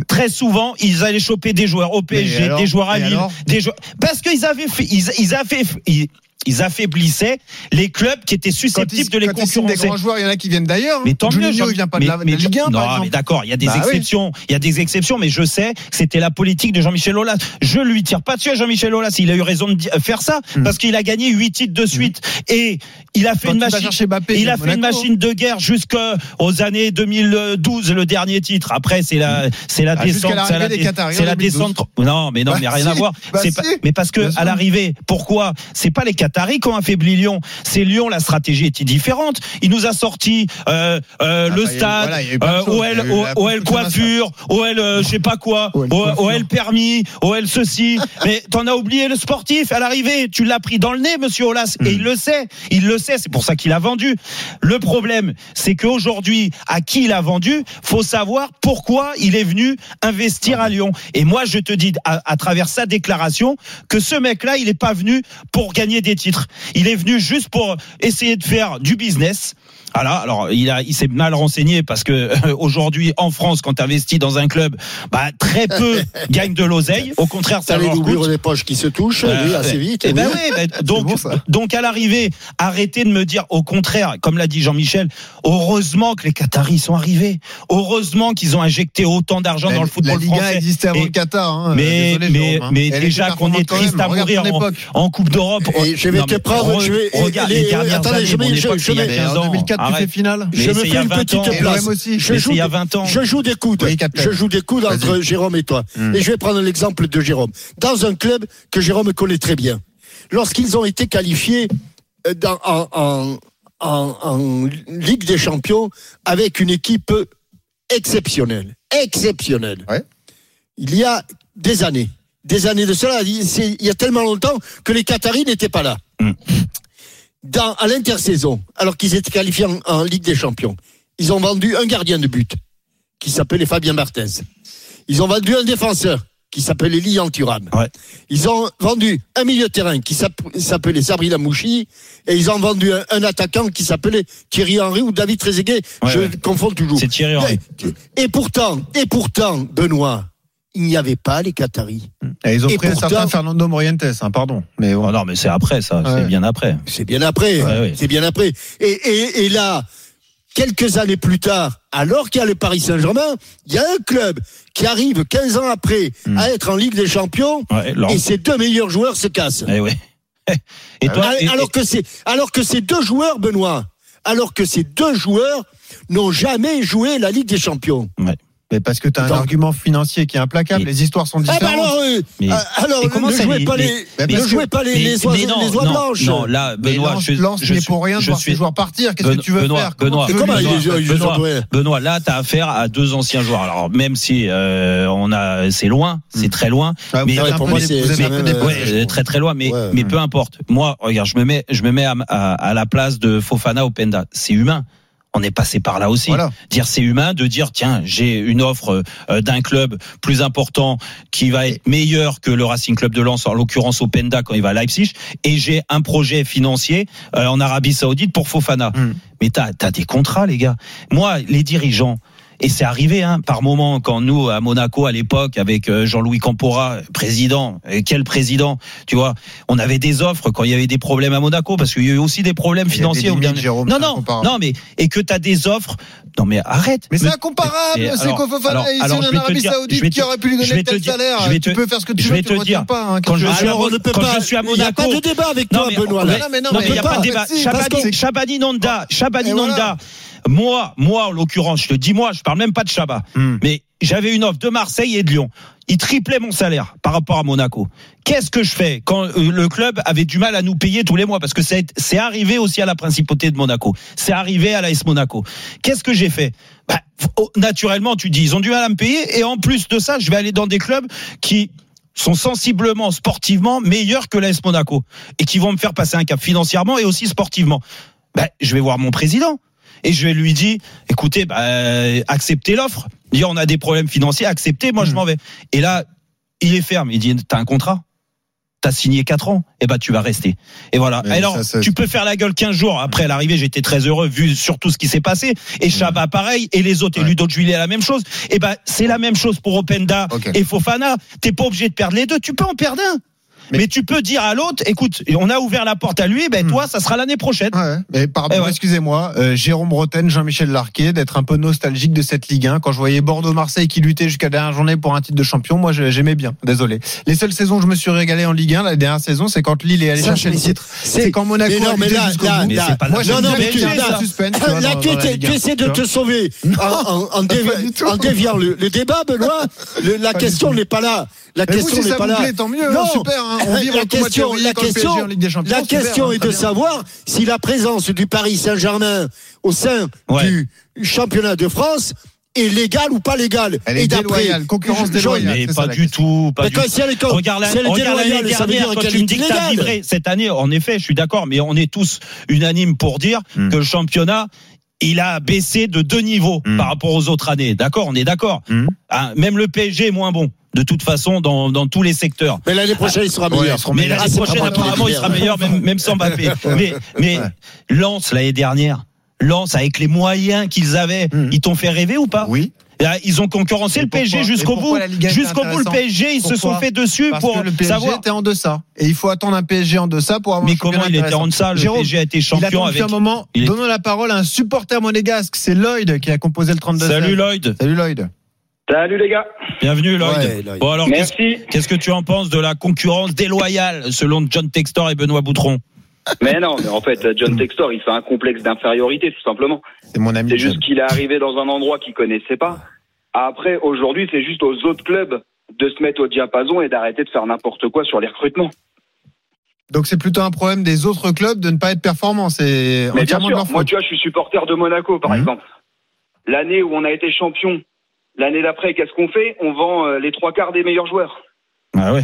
Très souvent, ils allaient choper des joueurs au PSG, alors des joueurs à Lille, des joueurs parce qu'ils avaient fait, ils, ils avaient, ils, ils affaiblissaient les clubs qui étaient ils, susceptibles de les signent des concurrencer. grands joueurs, il y en a qui viennent d'ailleurs. Mais tant mieux, Juninho, Jean- il vient pas mais- de la, mais Ligue 1, non, mais d'accord, il y a des Bah oui. exceptions, il y a des exceptions, mais je sais que c'était la politique de Jean-Michel Aulas. Je lui tire pas dessus à Jean-Michel Aulas, il a eu raison de di- faire ça Hmm. parce qu'il a gagné huit titres de suite et il a fait Quand une machine. Il a fait une machine de guerre jusqu'aux années 2012, le dernier titre. Après, c'est la, c'est la Ah, descente, c'est la, des c'est la 2012. descente. Non, mais non, Bah mais rien si, à voir. bah C'est pas- si, mais parce que à l'arrivée, pourquoi? C'est pas les Qataris qui ont affaibli Lyon. C'est Lyon. La stratégie était différente. Il nous a sorti euh, euh, Ah, le bah, stade, voilà, euh, OL, eu la OL construction coiffure, OL euh, je sais pas quoi, OL permis, OL ceci. mais t'en as oublié le sportif à l'arrivée. Tu l'as pris dans le nez, Monsieur Olas, et il le sait. Il le sait. C'est pour ça qu'il a vendu. Le problème, c'est qu'aujourd'hui, à qui il a vendu, faut savoir pourquoi il est venu investir à Lyon. Et moi, je te dis à, à travers sa déclaration que ce mec-là, il n'est pas venu pour gagner des titres. Il est venu juste pour essayer de faire du business. Ah voilà. Alors, il a, il s'est mal renseigné parce que euh, aujourd'hui, en France, quand tu investis dans un club, bah, très peu gagnent de l'oseille. Au contraire, ça, ça leur coûte. les poches qui se touchent, euh, assez vite. Et ben oui, donc, donc à l'arrivée, arrêtez de me dire au contraire, comme l'a dit Jean-Michel, heureusement que les Qataris sont arrivés. Heureusement qu'ils ont injecté autant d'argent dans le football la Liga français. existait avant le Qatar. Hein, mais, mais, hein. mais déjà qu'on est triste à mourir en, Coupe d'Europe. Je vais oh, te prendre. Regarde les, les euh, dernières attendez. Je, je, je, en je me fais une petite place. Joue, il y a 20 ans. Je joue des coudes. Je joue des entre Jérôme et toi. Et je vais prendre l'exemple de Jérôme. Dans un club que Jérôme connaît très bien. Lorsqu'ils ont été qualifiés euh, en, Ligue des Champions avec une équipe exceptionnelle. Exceptionnelle. Il y a des années. Des années de cela. Il y a tellement longtemps que les Qataris n'étaient pas là. Dans, à l'intersaison, alors qu'ils étaient qualifiés en, en Ligue des Champions, ils ont vendu un gardien de but qui s'appelait Fabien Barthez. Ils ont vendu un défenseur qui s'appelait Lilian Thuram. Ouais. Ils ont vendu un milieu de terrain qui s'app- s'appelait Sabri Lamouchi et ils ont vendu un, un attaquant qui s'appelait Thierry Henry ou David Trezeguet. Ouais, je ouais. confonds toujours. C'est Thierry Henry. Et, et pourtant, et pourtant, Benoît, il n'y avait pas les Qataris. Et ils ont Et pris un pourtant- certain Fernando Morientes, hein, pardon. Mais bon. Oh non, mais c'est après ça, Ouais. c'est bien après. C'est bien après. Ouais, ouais. C'est bien après. Et, et, et là, quelques années plus tard, alors qu'il y a le Paris Saint-Germain, il y a un club qui arrive 15 ans après Hmm. à être en Ligue des Champions et ses deux meilleurs joueurs se cassent. Eh ouais. Et toi, alors, et- alors que c'est, alors que ces deux joueurs, Benoît, alors que ces deux joueurs n'ont jamais joué la Ligue des Champions. Mais parce que tu as un Donc- argument financier qui est implacable. Mais- Les histoires sont Eh ben différentes. alors, euh, Mais- euh, alors mais comment ne ça, jouez pas les, ne parce jouez que- pas les, mais- les oies, non, les oies non, blanches. Non, là, Mais Benoît, je, Lens je suis- pour rien de je voir suis- ses joueurs partir. Qu'est-ce Ben- que tu veux Benoît, faire? Benoît, Benoît, là, tu as affaire à deux anciens joueurs. Alors, même si euh, on a, c'est loin, c'est très loin, Ah, mais- un pour moi, c'est- un je très très loin, mais mais peu importe. Moi, regarde, je me mets, je me mets à la place de Fofana Openda. C'est humain. On est passé par là aussi. Voilà. Dire c'est humain de dire tiens j'ai une offre euh, d'un club plus important qui va être meilleur que le Racing Club de Lens en l'occurrence Openda quand il va à Leipzig et j'ai un projet financier euh, en Arabie Saoudite pour Fofana. Hmm. Mais t'as as des contrats les gars. Moi les dirigeants et c'est arrivé hein, par moment quand nous à Monaco à l'époque avec euh, Jean-Louis Campora président et quel président tu vois on avait des offres quand il y avait des problèmes à Monaco parce qu'il y a eu aussi des problèmes des financiers au limites, Jérôme, non non non mais et que tu as des offres non mais arrête Mais c'est incomparable. C'est alors- Fofana alors- ici alors, en je vais te Arabie dire- je Saoudite vais qui te- aurait pu lui je donner vais tel te dire- salaire. je vais Tu te- peux faire ce que tu je veux, vais tu te dire, pas. hein. quand je tu Alors, ne peut quand pas. je suis à Il n'y a Monaco- pas de débat avec toi, mais- Benoît. non, mais il n'y a pas de débat. Chabani, que- Chabani Nonda, Moi, moi, en l'occurrence, je te dis moi, je parle même pas de Chabat. Hmm. Mais j'avais une offre de Marseille et de Lyon. Il triplait mon salaire par rapport à Monaco. Qu'est-ce que je fais quand euh, le club avait du mal à nous payer tous les mois? Parce que c'est arrivé aussi à la principauté de Monaco. C'est arrivé à l'AS Monaco. Qu'est-ce que j'ai fait? Bah, oh, Naturellement, tu dis, ils ont du mal à me payer. Et en plus de ça, je vais aller dans des clubs qui sont sensiblement sportivement meilleurs que l'AS Monaco et qui vont me faire passer un cap financièrement et aussi sportivement. Ben, je vais voir mon président et je vais lui dire écoutez, ben, acceptez l'offre. Dire on a des problèmes financiers, acceptez, moi je m'en vais. Et là, il est ferme. Il dit t'as un contrat? T'as signé 4 ans, et ben tu vas rester. Et voilà. Mais Alors, ça, ça- tu peux faire la gueule 15 jours. Après l'arrivée, j'étais très heureux vu sur tout ce qui s'est passé. Et Chabat pareil, et les autres, et Ouais. Ludo Juillet la même chose. Et ben c'est la même chose pour Openda et Fofana. T'es pas obligé de perdre les deux. Tu peux en perdre un. Mais, Mais- tu peux dire à l'autre, écoute, on a ouvert la porte à lui, ben Hmm. toi, ça sera l'année prochaine. Ouais, mais pardon, Eh ouais. excusez-moi, euh, Jérôme Roten, Jean-Michel Larquet, d'être un peu nostalgique de cette Ligue 1. Quand je voyais Bordeaux-Marseille qui luttait jusqu'à la dernière journée pour un titre de champion, moi j'aimais bien. Désolé. Les seules saisons où je me suis régalé en Ligue 1, la dernière saison, c'est quand Lille est allé chercher le titre. C'est quand Monaco Mais non, a mais là, jusqu'au là, bout. Là, Moi non, non, mais tu- là, suspense. tu vois, Là, dans- tu, dans la tu- Ligue tu 1, essaies de te sauver en, déviant le, débat, Benoît. La question n'est pas là. La Mais question n'est pas vous là. plaît, tant mieux, hein, super, hein. On vit la question, la question, PSG en Ligue des Champions, la super, question hein, est de bien. savoir si la présence du Paris Saint-Germain au sein Ouais. du championnat de France est légale ou pas légale. Elle est Et d'après- déloyale, concurrence déloyale. Mais c'est pas ça, du tout, pas Mais du quand tout. si elle est- Regarde la- si elle est regarde l'année déloyale, ça veut dernière dire quand qu'elle tu est me dis que t'as illégale. livré cette année. En effet, je suis d'accord, mais on est tous unanimes pour dire Hmm. que le championnat il a baissé de deux niveaux Mm. par rapport aux autres années. D'accord, on est d'accord. Mm. Hein, même le PSG est moins bon. De toute façon, dans, dans tous les secteurs. Mais l'année prochaine, il sera Ouais, meilleur. Mais l'année Ah, prochaine, apparemment, il sera meilleur, même, même sans Mbappé. Mais, mais Ouais. Lens, l'année dernière, Lens, avec les moyens qu'ils avaient, Mm. ils t'ont fait rêver ou pas? Oui. Là, Ils ont concurrencé Et le PSG jusqu'au bout. Jusqu'au bout, le PSG, ils se sont fait dessus Parce pour que le PSG savoir. était en deçà. Et il faut attendre un PSG en deçà pour avoir Mais un comment il était en deçà Le Jérôme, PSG a été il a champion attendu avec. un moment. il Donnons la parole à un supporter monégasque. C'est Lloyd qui a composé le 32 Salut Lloyd. Salut Lloyd. Salut les gars. Bienvenue Lloyd. Ouais, Lloyd. Bon alors, qu'est-ce que tu en penses de la concurrence déloyale selon John Textor et Benoît Boutron? Mais non, mais en fait, John Textor, il fait un complexe d'infériorité, tout simplement. C'est mon ami. C'est juste qu'il est arrivé dans un endroit qu'il connaissait pas. Après, aujourd'hui, c'est juste aux autres clubs de se mettre au diapason et d'arrêter de faire n'importe quoi sur les recrutements. Donc c'est plutôt un problème des autres clubs de ne pas être performants. C'est Mais bien sûr, moi, faute. tu vois, je suis supporter de Monaco, par Mhm. exemple. L'année où on a été champion, l'année d'après, qu'est-ce qu'on fait? On vend euh, les trois quarts des meilleurs joueurs. Ah ouais.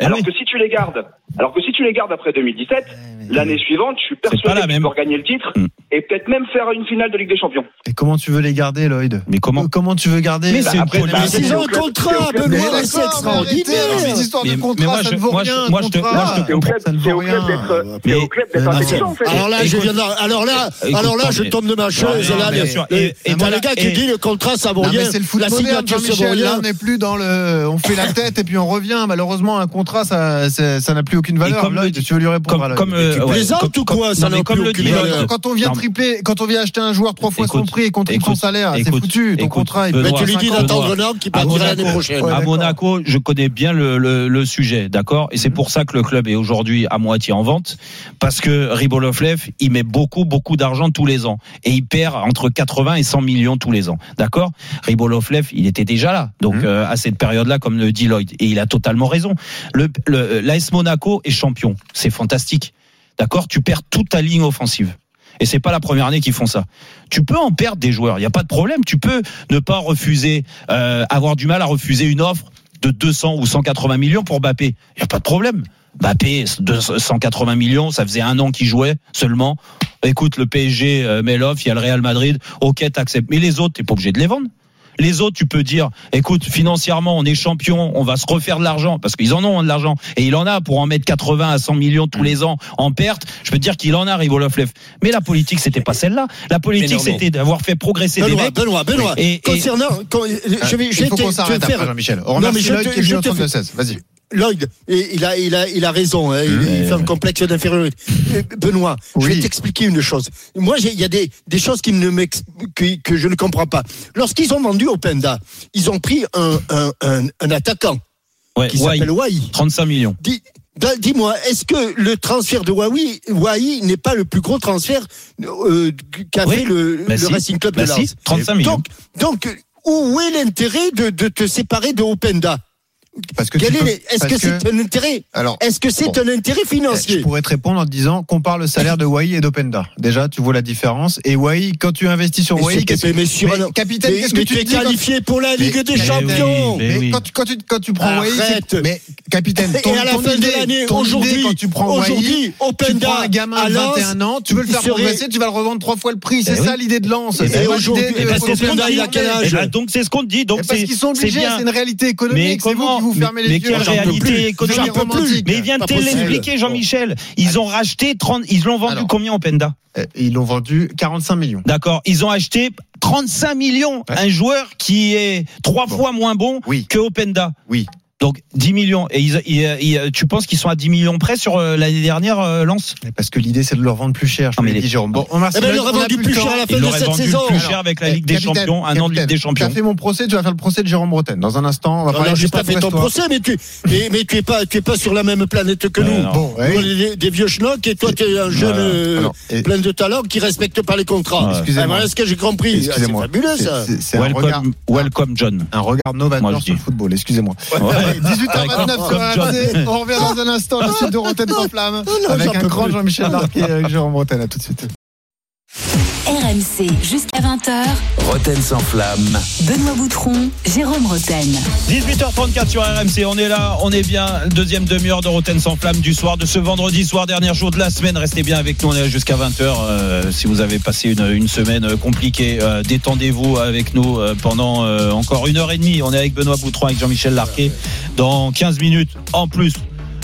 Eh alors oui. que si tu les gardes, alors que si tu les gardes après 2017, l'année suivante, je suis persuadé même. peux gagner le titre Mm. et peut-être même faire une finale de Ligue des Champions. Et comment tu veux les garder, Lloyd? Mais comment Comment tu veux garder Mais Bah, c'est une c'est s'ils au ont un contrat, Benoît, c'est mais extraordinaire. ces histoires de contrat, ça je- ne vaut rien. moi, je te- contrat. moi, je te C'est au club, ça ne c'est vaut au club rien. d'être, c'est Mais- au club d'être mais non, intelligent en fait. Alors là, je viens alors là, alors là, je mais- tombe de ma chaise. Là, bien les- sûr. Et- t'as le gars qui dit le contrat, ça vaut rien. mais c'est le foot La moderne, signature, ça vaut Jean-Michel. Là, rien. on n'est plus dans le. On fait la tête et puis on revient. Malheureusement, un contrat, ça, n'a plus aucune valeur. comme Lloyd, le- tu veux lui répondre Comme, euh, plaisantes ou quoi comme- Ça comme le dit. Lloyd. Quand, on vient tripler, quand on vient acheter un joueur trois fois son prix et qu'on triple son salaire, c'est foutu. Ton contrat, Mais tu lui dis d'attendre un qui À partira l'année Monaco, prochaine. À. Monaco, je connais bien le, le, le sujet, d'accord? Et c'est pour ça que le club est aujourd'hui à moitié en vente, parce que Ribolovlev, il met beaucoup, beaucoup d'argent tous les ans. Et il perd entre 80 et 100 millions tous les ans, d'accord? Ribolovlev, il était déjà là, donc Mhm. euh, à cette période-là, comme le dit Lloyd. Et il a totalement raison. Le, le, L'AS Monaco est champion, c'est fantastique, d'accord? Tu perds toute ta ligne offensive. Et c'est pas la première année qu'ils font ça. Tu peux en perdre des joueurs, il n'y a pas de problème. Tu peux ne pas refuser, euh, avoir du mal à refuser une offre de 200 ou 180 millions pour Mbappé. Il n'y a pas de problème. Mbappé, 180 millions, ça faisait un an qu'il jouait seulement. Écoute, le PSG euh, met l'offre, il y a le Real Madrid, ok, t'acceptes. Mais les autres, t'es pas obligé de les vendre. Les autres, tu peux dire, écoute, financièrement, on est champion, on va se refaire de l'argent, parce qu'ils en ont hein, de l'argent, et il en a pour en mettre 80 à 100 millions tous les ans en perte. Je peux te dire qu'il en a, Rivolovlev. Mais la politique, c'était pas celle-là. La politique, c'était d'avoir fait progresser des Benoît, mecs. Benoît, Benoît. Et- et- Concernant, quand- je vais, je vais te s'arrête faire- Jean-Michel. On remercie je qui est je venu au te fais- 32-16. Vas-y. Lloyd, il a, il a, il a raison. hein, il, il fait un complexe d'infériorité. Euh, Benoît, je vais t'expliquer une chose. Moi, il y a des, des choses qui ne que, que je ne comprends pas. Lorsqu'ils ont vendu Openda, ils ont pris un, un, un, un attaquant Ouais, qui s'appelle Wai. 35 millions. Dis- Dis-moi, est-ce que le transfert de Wai, Wai n'est pas le plus gros transfert euh, qu'a Oui. fait le, Bah le si. Racing Club Bah de si, Lens 35 millions. Donc, donc, où est l'intérêt de, de te séparer de Openda? Parce que Quel tu est peux- les- Est-ce que c'est un intérêt Alors, Est-ce que c'est Bon. un intérêt je financier pourrais te répondre en te disant compare le salaire de Wai et d'Openda. Déjà, tu vois la différence. Et Wai, quand tu investis sur Wai, c'est- qu'est-ce que mais sur Mais, capitaine, Mais, qu'est-ce que mais tu es quand- qualifié pour la Ligue Mais- des mais- Champions. Mais Mais oui. quand, tu, quand, tu, quand tu prends Wai, c'est- mais capitaine, ton, Et à la ton fin idée, de l'année, aujourd'hui, quand tu prends Wai, aujourd'hui, tu Openda prends un gamin à de Lens, 21 ans, tu veux le faire progresser, tu vas le revendre trois fois le prix. C'est Eh ça oui. l'idée de. Et C'est aujourd'hui, l'idée eh de- ben, c'est faire Openda, il a quel arriver. âge Eh ben, donc c'est ce qu'on te dit. Donc Et parce c'est qu'ils sont c'est obligés, bien. c'est une réalité économique. C'est vous vous fermez les Mais yeux. quelle J'en peux réalité économique. Mais il vient de l'expliquer, Jean-Michel. Ils ont racheté 30, ils l'ont vendu combien au Penda Euh, Ils l'ont vendu 45 millions. D'accord. Ils ont acheté 35 millions. Un joueur qui est trois fois moins bon Oui. que Openda. Oui. Donc 10 millions. Et ils, ils- ils- tu penses qu'ils sont à 10 millions près sur euh, l'année dernière, euh, Lens Parce que l'idée, c'est de le revendre plus cher. Je Ah, te mais les- dit, Jérôme. Bon, on remercie Eh ben, a vendu plus cher à la fin de cette vendu saison. plus cher avec la Eh, Ligue des Champions, un an de Ligue des Tu Champions. as fait mon procès, tu vas faire le procès de Jérôme Bretagne. Dans un instant, on va Non, parler non, j'ai Stade pas fait ton procès, mais tu, mais, mais tu es pas, tu es pas sur la même planète que nous. non. Bon, des, vieux schnocks et toi, tu es un jeune euh, plein de talent qui respecte pas les contrats. Excusez-moi. Ah, voilà ce que j'ai compris. Ah, C'est Excusez-moi. fabuleux, ça. Welcome, John. un regard novateur sur le football. Excusez-moi. Ouais. Allez, 18h29 sur. RMC. On revient dans un instant. La suite de Rotten sans flamme. Avec un grand. Jean-Michel Larquet et avec Jérôme. À tout de suite. RMC. Jusqu'à 20h. Roten sans flamme. Benoît Boutron, Jérôme Roten. 18h34 sur RMC, on est là, on est bien. Deuxième demi-heure de Roten sans flamme du soir de ce vendredi soir, dernier jour de la semaine. Restez bien avec nous, on est là jusqu'à 20h. Euh, si vous avez passé une, une semaine euh, compliquée, euh, détendez-vous avec nous euh, pendant euh, encore une heure et demie. On est avec Benoît Boutron, avec Jean-Michel Larquet. Dans 15 minutes en plus.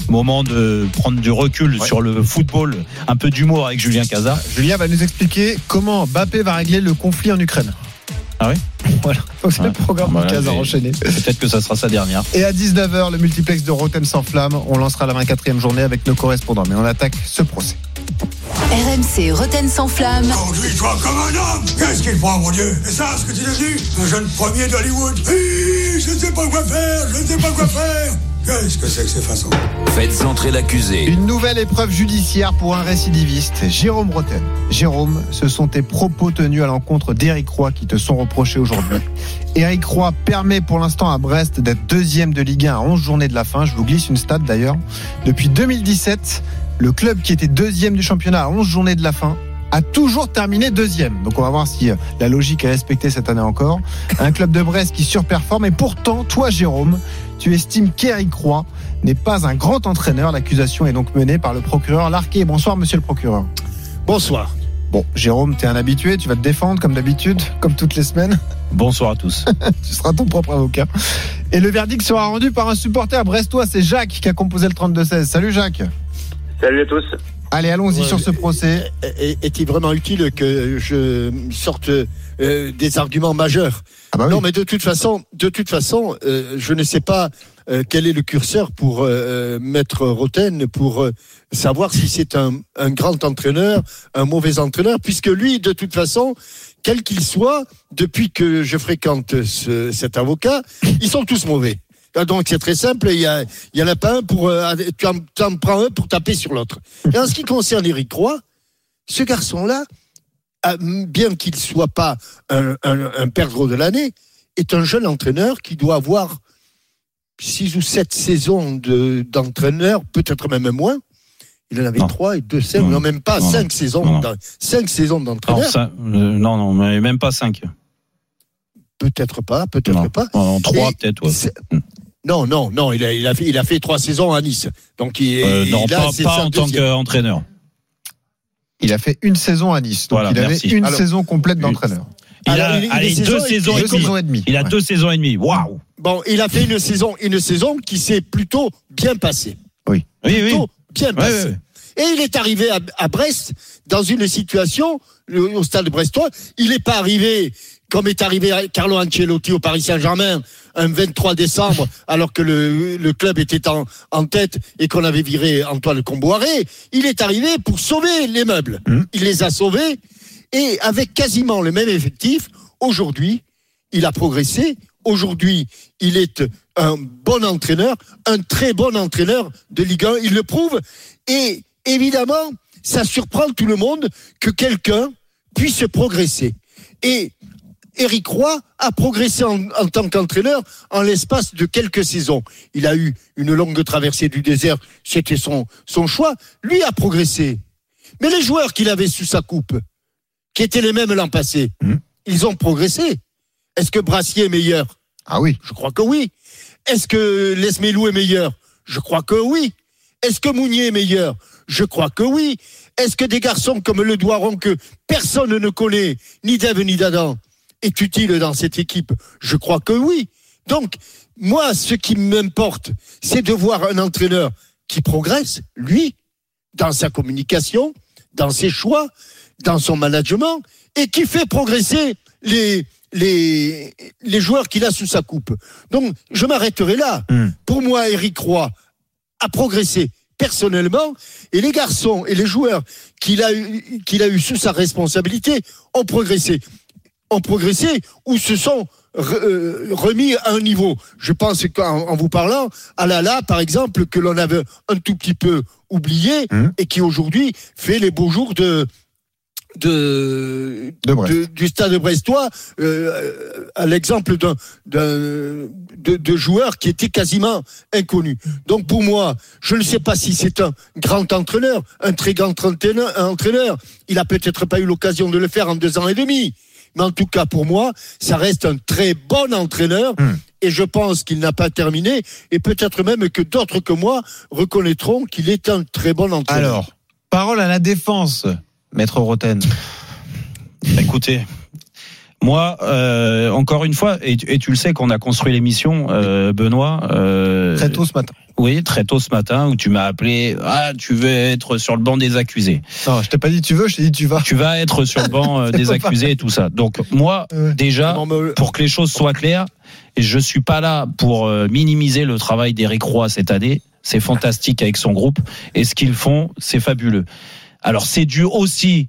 Moment de prendre du recul sur le football, un peu d'humour avec Julien Cazard. Julien va nous expliquer comment Mbappé va régler le conflit en Ukraine. Ah oui Voilà, Donc, c'est le programme de Cazard enchaîné. Peut-être que ça sera sa dernière. Et à 19h, le multiplex de Rotem sans flamme. On lancera la 24e journée avec nos correspondants. Mais on attaque ce procès. RMC Roten sans flamme. Conduis-toi comme un homme Qu'est-ce qu'il prend, mon Dieu? C'est ça ce que tu es devenu Un jeune premier d'Hollywood Je ne sais pas quoi faire, je ne sais pas quoi faire Qu'est-ce que c'est que ces façons Faites entrer l'accusé. Une nouvelle épreuve judiciaire pour un récidiviste, Jérôme Roten. Jérôme, ce sont tes propos tenus à l'encontre d'Éric Roy qui te sont reprochés aujourd'hui. Éric Roy permet pour l'instant à Brest d'être deuxième de Ligue 1 à 11 journées de la fin. Je vous glisse une stat d'ailleurs. Depuis 2017, le club qui était deuxième du championnat à 11 journées de la fin a toujours terminé deuxième. Donc on va voir si euh, la logique est respectée cette année encore. Un club de Brest qui surperforme et pourtant, toi Jérôme, tu estimes qu'Éric Roy n'est pas un grand entraîneur. L'accusation est donc menée par le procureur Larquet. Bonsoir monsieur le procureur. Bonsoir. Bon, Jérôme, t'es un habitué, tu vas te défendre comme d'habitude, comme toutes les semaines. Bonsoir à tous. tu seras ton propre avocat. Et le verdict sera rendu par un supporter brestois, c'est Jacques qui a composé le 32-16. Salut Jacques. Salut à tous. Allez, allons-y Ouais, sur ce procès. Est- Est-il vraiment utile que je sorte euh, des arguments majeurs? Ah bah Non, mais de toute façon, de toute façon, euh, je ne sais pas euh, quel est le curseur pour mettre Roten pour savoir si c'est un, un grand entraîneur, un mauvais entraîneur, puisque lui, de toute façon, quel qu'il soit, depuis que je fréquente ce- cet avocat, ils sont tous mauvais. Ah, Donc c'est très simple, il y, a, il y en a pas un pour euh, tu en, tu en prends un pour taper sur l'autre. Et en ce qui concerne Eric Roy, ce garçon-là, ah, bien qu'il soit pas un, un, un perdreau de l'année, est un jeune entraîneur qui doit avoir six ou sept saisons de- d'entraîneur, peut-être même moins. Il en avait Non. trois et deux, cinq, Non. non, même pas Non, cinq non. saisons, Non, non. cinq saisons Non, d'entraîneur. ça- euh, non, non, mais même pas 5. Peut-être pas, peut-être Non. pas. En 3 Et peut-être, ouais. Non, non, non, il a, il a fait, il a fait trois saisons à Nice. Donc il, Euh, non, il a- pas, en tant qu'entraîneur. Il a fait une saison à Nice. Donc Voilà, il avait merci. une Alors- saison complète d'entraîneur. Il a il- allez, deux saisons et Deux demie. saisons et demie. Il a Ouais. deux saisons et demie. Waouh Bon, il a fait une saison, une saison qui s'est plutôt bien passée. Oui, oui. Plutôt bien Ouais, passée. ouais, ouais. Et il est arrivé à, à Brest dans une situation, le- au stade brestois, il n'est pas arrivé comme est arrivé à Carlo Ancelotti au Paris Saint-Germain un 23 décembre, alors que le, le club était en, en tête et qu'on avait viré Antoine Comboiré. Il est arrivé pour sauver les meubles. Mmh. Il les a sauvés et avec quasiment le même effectif, aujourd'hui, il a progressé. Aujourd'hui, il est un bon entraîneur, un très bon entraîneur de Ligue 1. Il le prouve. Et évidemment, ça surprend tout le monde que quelqu'un puisse progresser. Et Eric Roy a progressé en, en tant qu'entraîneur en l'espace de quelques saisons. Il a eu une longue traversée du désert, c'était son, son choix. Lui a progressé. Mais les joueurs qu'il avait sous sa coupe, qui étaient les mêmes l'an passé, ils ont progressé. Est-ce que Brassier est meilleur? Ah oui. Je crois que oui. Est-ce que Lesmelou est meilleur? Je crois que oui. Est-ce que Mounier est meilleur? Je crois que oui. Est-ce que des garçons comme Le Doiron que personne ne connaît, ni Dave ni d'Adam, est utile dans cette équipe Je crois que oui. Donc, moi, ce qui m'importe, c'est de voir un entraîneur qui progresse, lui, dans sa communication, dans ses choix, dans son management, et qui fait progresser les, les, les joueurs qu'il a sous sa coupe. Donc, je m'arrêterai là. Pour moi, Eric Roy a progressé personnellement, et les garçons et les joueurs qu'il a, eu- qu'il a eu sous sa responsabilité ont progressé. Ont progressé ou se sont euh, remis à un niveau. Je pense qu'en en vous parlant, à Lala, par exemple, que l'on avait un tout petit peu oublié et qui aujourd'hui fait les beaux jours de, de, du stade brestois euh, à l'exemple d'un d'un- de, de joueurs qui étaient quasiment inconnus. Donc pour moi, je ne sais pas si c'est un grand entraîneur, un très grand entraîneur. un entraîneur. Il a peut-être pas eu l'occasion de le faire en deux ans et demi. Mais en tout cas, pour moi, ça reste un très bon entraîneur. Et je pense qu'il n'a pas terminé. Et peut-être même que d'autres que moi reconnaîtront qu'il est un très bon entraîneur. Alors, Parole à la défense, maître Roten. écoutez. Moi, euh, encore une fois, et, tu- et tu le sais qu'on a construit l'émission, euh, Benoît. euh, Très tôt ce matin. Oui, très tôt ce matin, où tu m'as appelé. Ah, tu veux être sur le banc des accusés. Non, je t'ai pas dit tu veux, je t'ai dit tu vas. Tu vas être sur le banc euh, des accusés et tout ça. Donc moi, déjà, Non, mais- pour que les choses soient claires, et je suis pas là pour euh, minimiser le travail d'Éric Roy cette année. C'est fantastique avec son groupe et ce qu'ils font, c'est fabuleux. Alors c'est dû aussi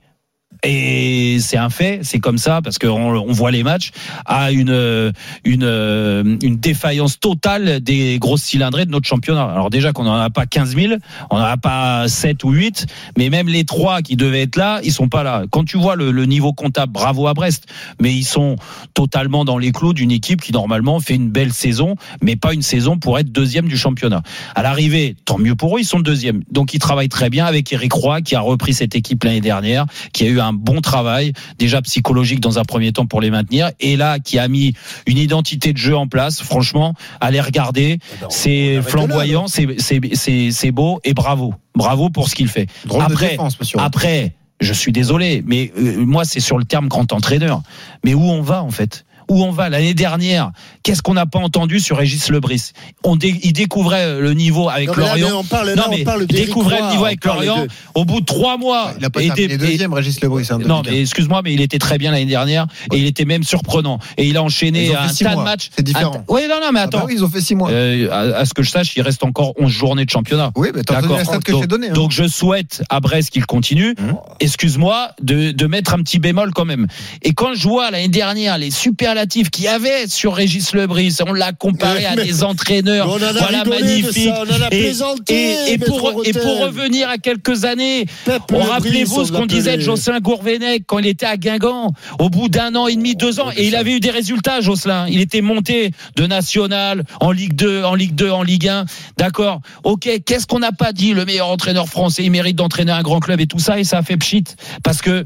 et c'est un fait, c'est comme ça parce qu'on on voit les matchs à une une défaillance totale des grosses cylindrées de notre championnat. Alors déjà qu'on n'en a pas 15 000, on n'en a pas 7 ou 8, mais même les trois qui devaient être là, ils sont pas là. Quand tu vois le, le niveau comptable, bravo à Brest, mais ils sont totalement dans les clous d'une équipe qui normalement fait une belle saison, mais pas une saison pour être deuxième du championnat. À l'arrivée, tant mieux pour eux, ils sont deuxième. Donc ils travaillent très bien avec Eric Roy qui a repris cette équipe l'année dernière, qui a eu un bon travail, déjà psychologique dans un premier temps pour les maintenir, et là qui a mis une identité de jeu en place. Franchement, allez regarder, c'est flamboyant, c'est beau et bravo, bravo pour ce qu'il fait. Drôle de Après, défense, après, je suis désolé, mais euh, moi, c'est sur le terme grand entraîneur. Mais où on va, en fait? Où on va l'année dernière Qu'est-ce qu'on n'a pas entendu sur Régis Lebris? On dé- il découvrait le niveau avec Non, mais là, mais Lorient. on parle, là, non on mais parle il découvrait le niveau on avec Lorient. Au bout de trois mois, Il a pas des- deuxième, Régis Lebris. un non, 2015. mais excuse-moi, mais il était très bien l'année dernière et il était même surprenant. Et il a enchaîné un six tas de matchs. C'est différent. Oui, non, non, mais Ah bah attends. oui, ils ont fait six mois. Euh, à, à ce que je sache, il reste encore 11 journées de championnat. Oui, mais t'as la stat que t'ai donnée. hein. donc je souhaite à Brest qu'il continue. Mmh. Excuse-moi de, de mettre un petit bémol quand même. Et quand je vois l'année dernière les superlatifs qu'il y avait sur Régis Lebris, on l'a comparé à Mais- des entraîneurs. On en a voilà magnifique. ça, on en a et, plaisanté, et, et pour, et pour revenir à quelques années, on rappelez-vous ce qu'on disait de. Jocelyn Gourvenec quand il était à Guingamp, au bout d'un an et demi, deux ans, et il avait eu des résultats, Jocelyn. Il était monté de national en Ligue 2, en Ligue 2, en Ligue 1. D'accord. Ok. Qu'est-ce qu'on n'a pas dit? Le meilleur entraîneur français, il mérite d'entraîner un grand club et tout ça, et ça a fait pchit. Parce que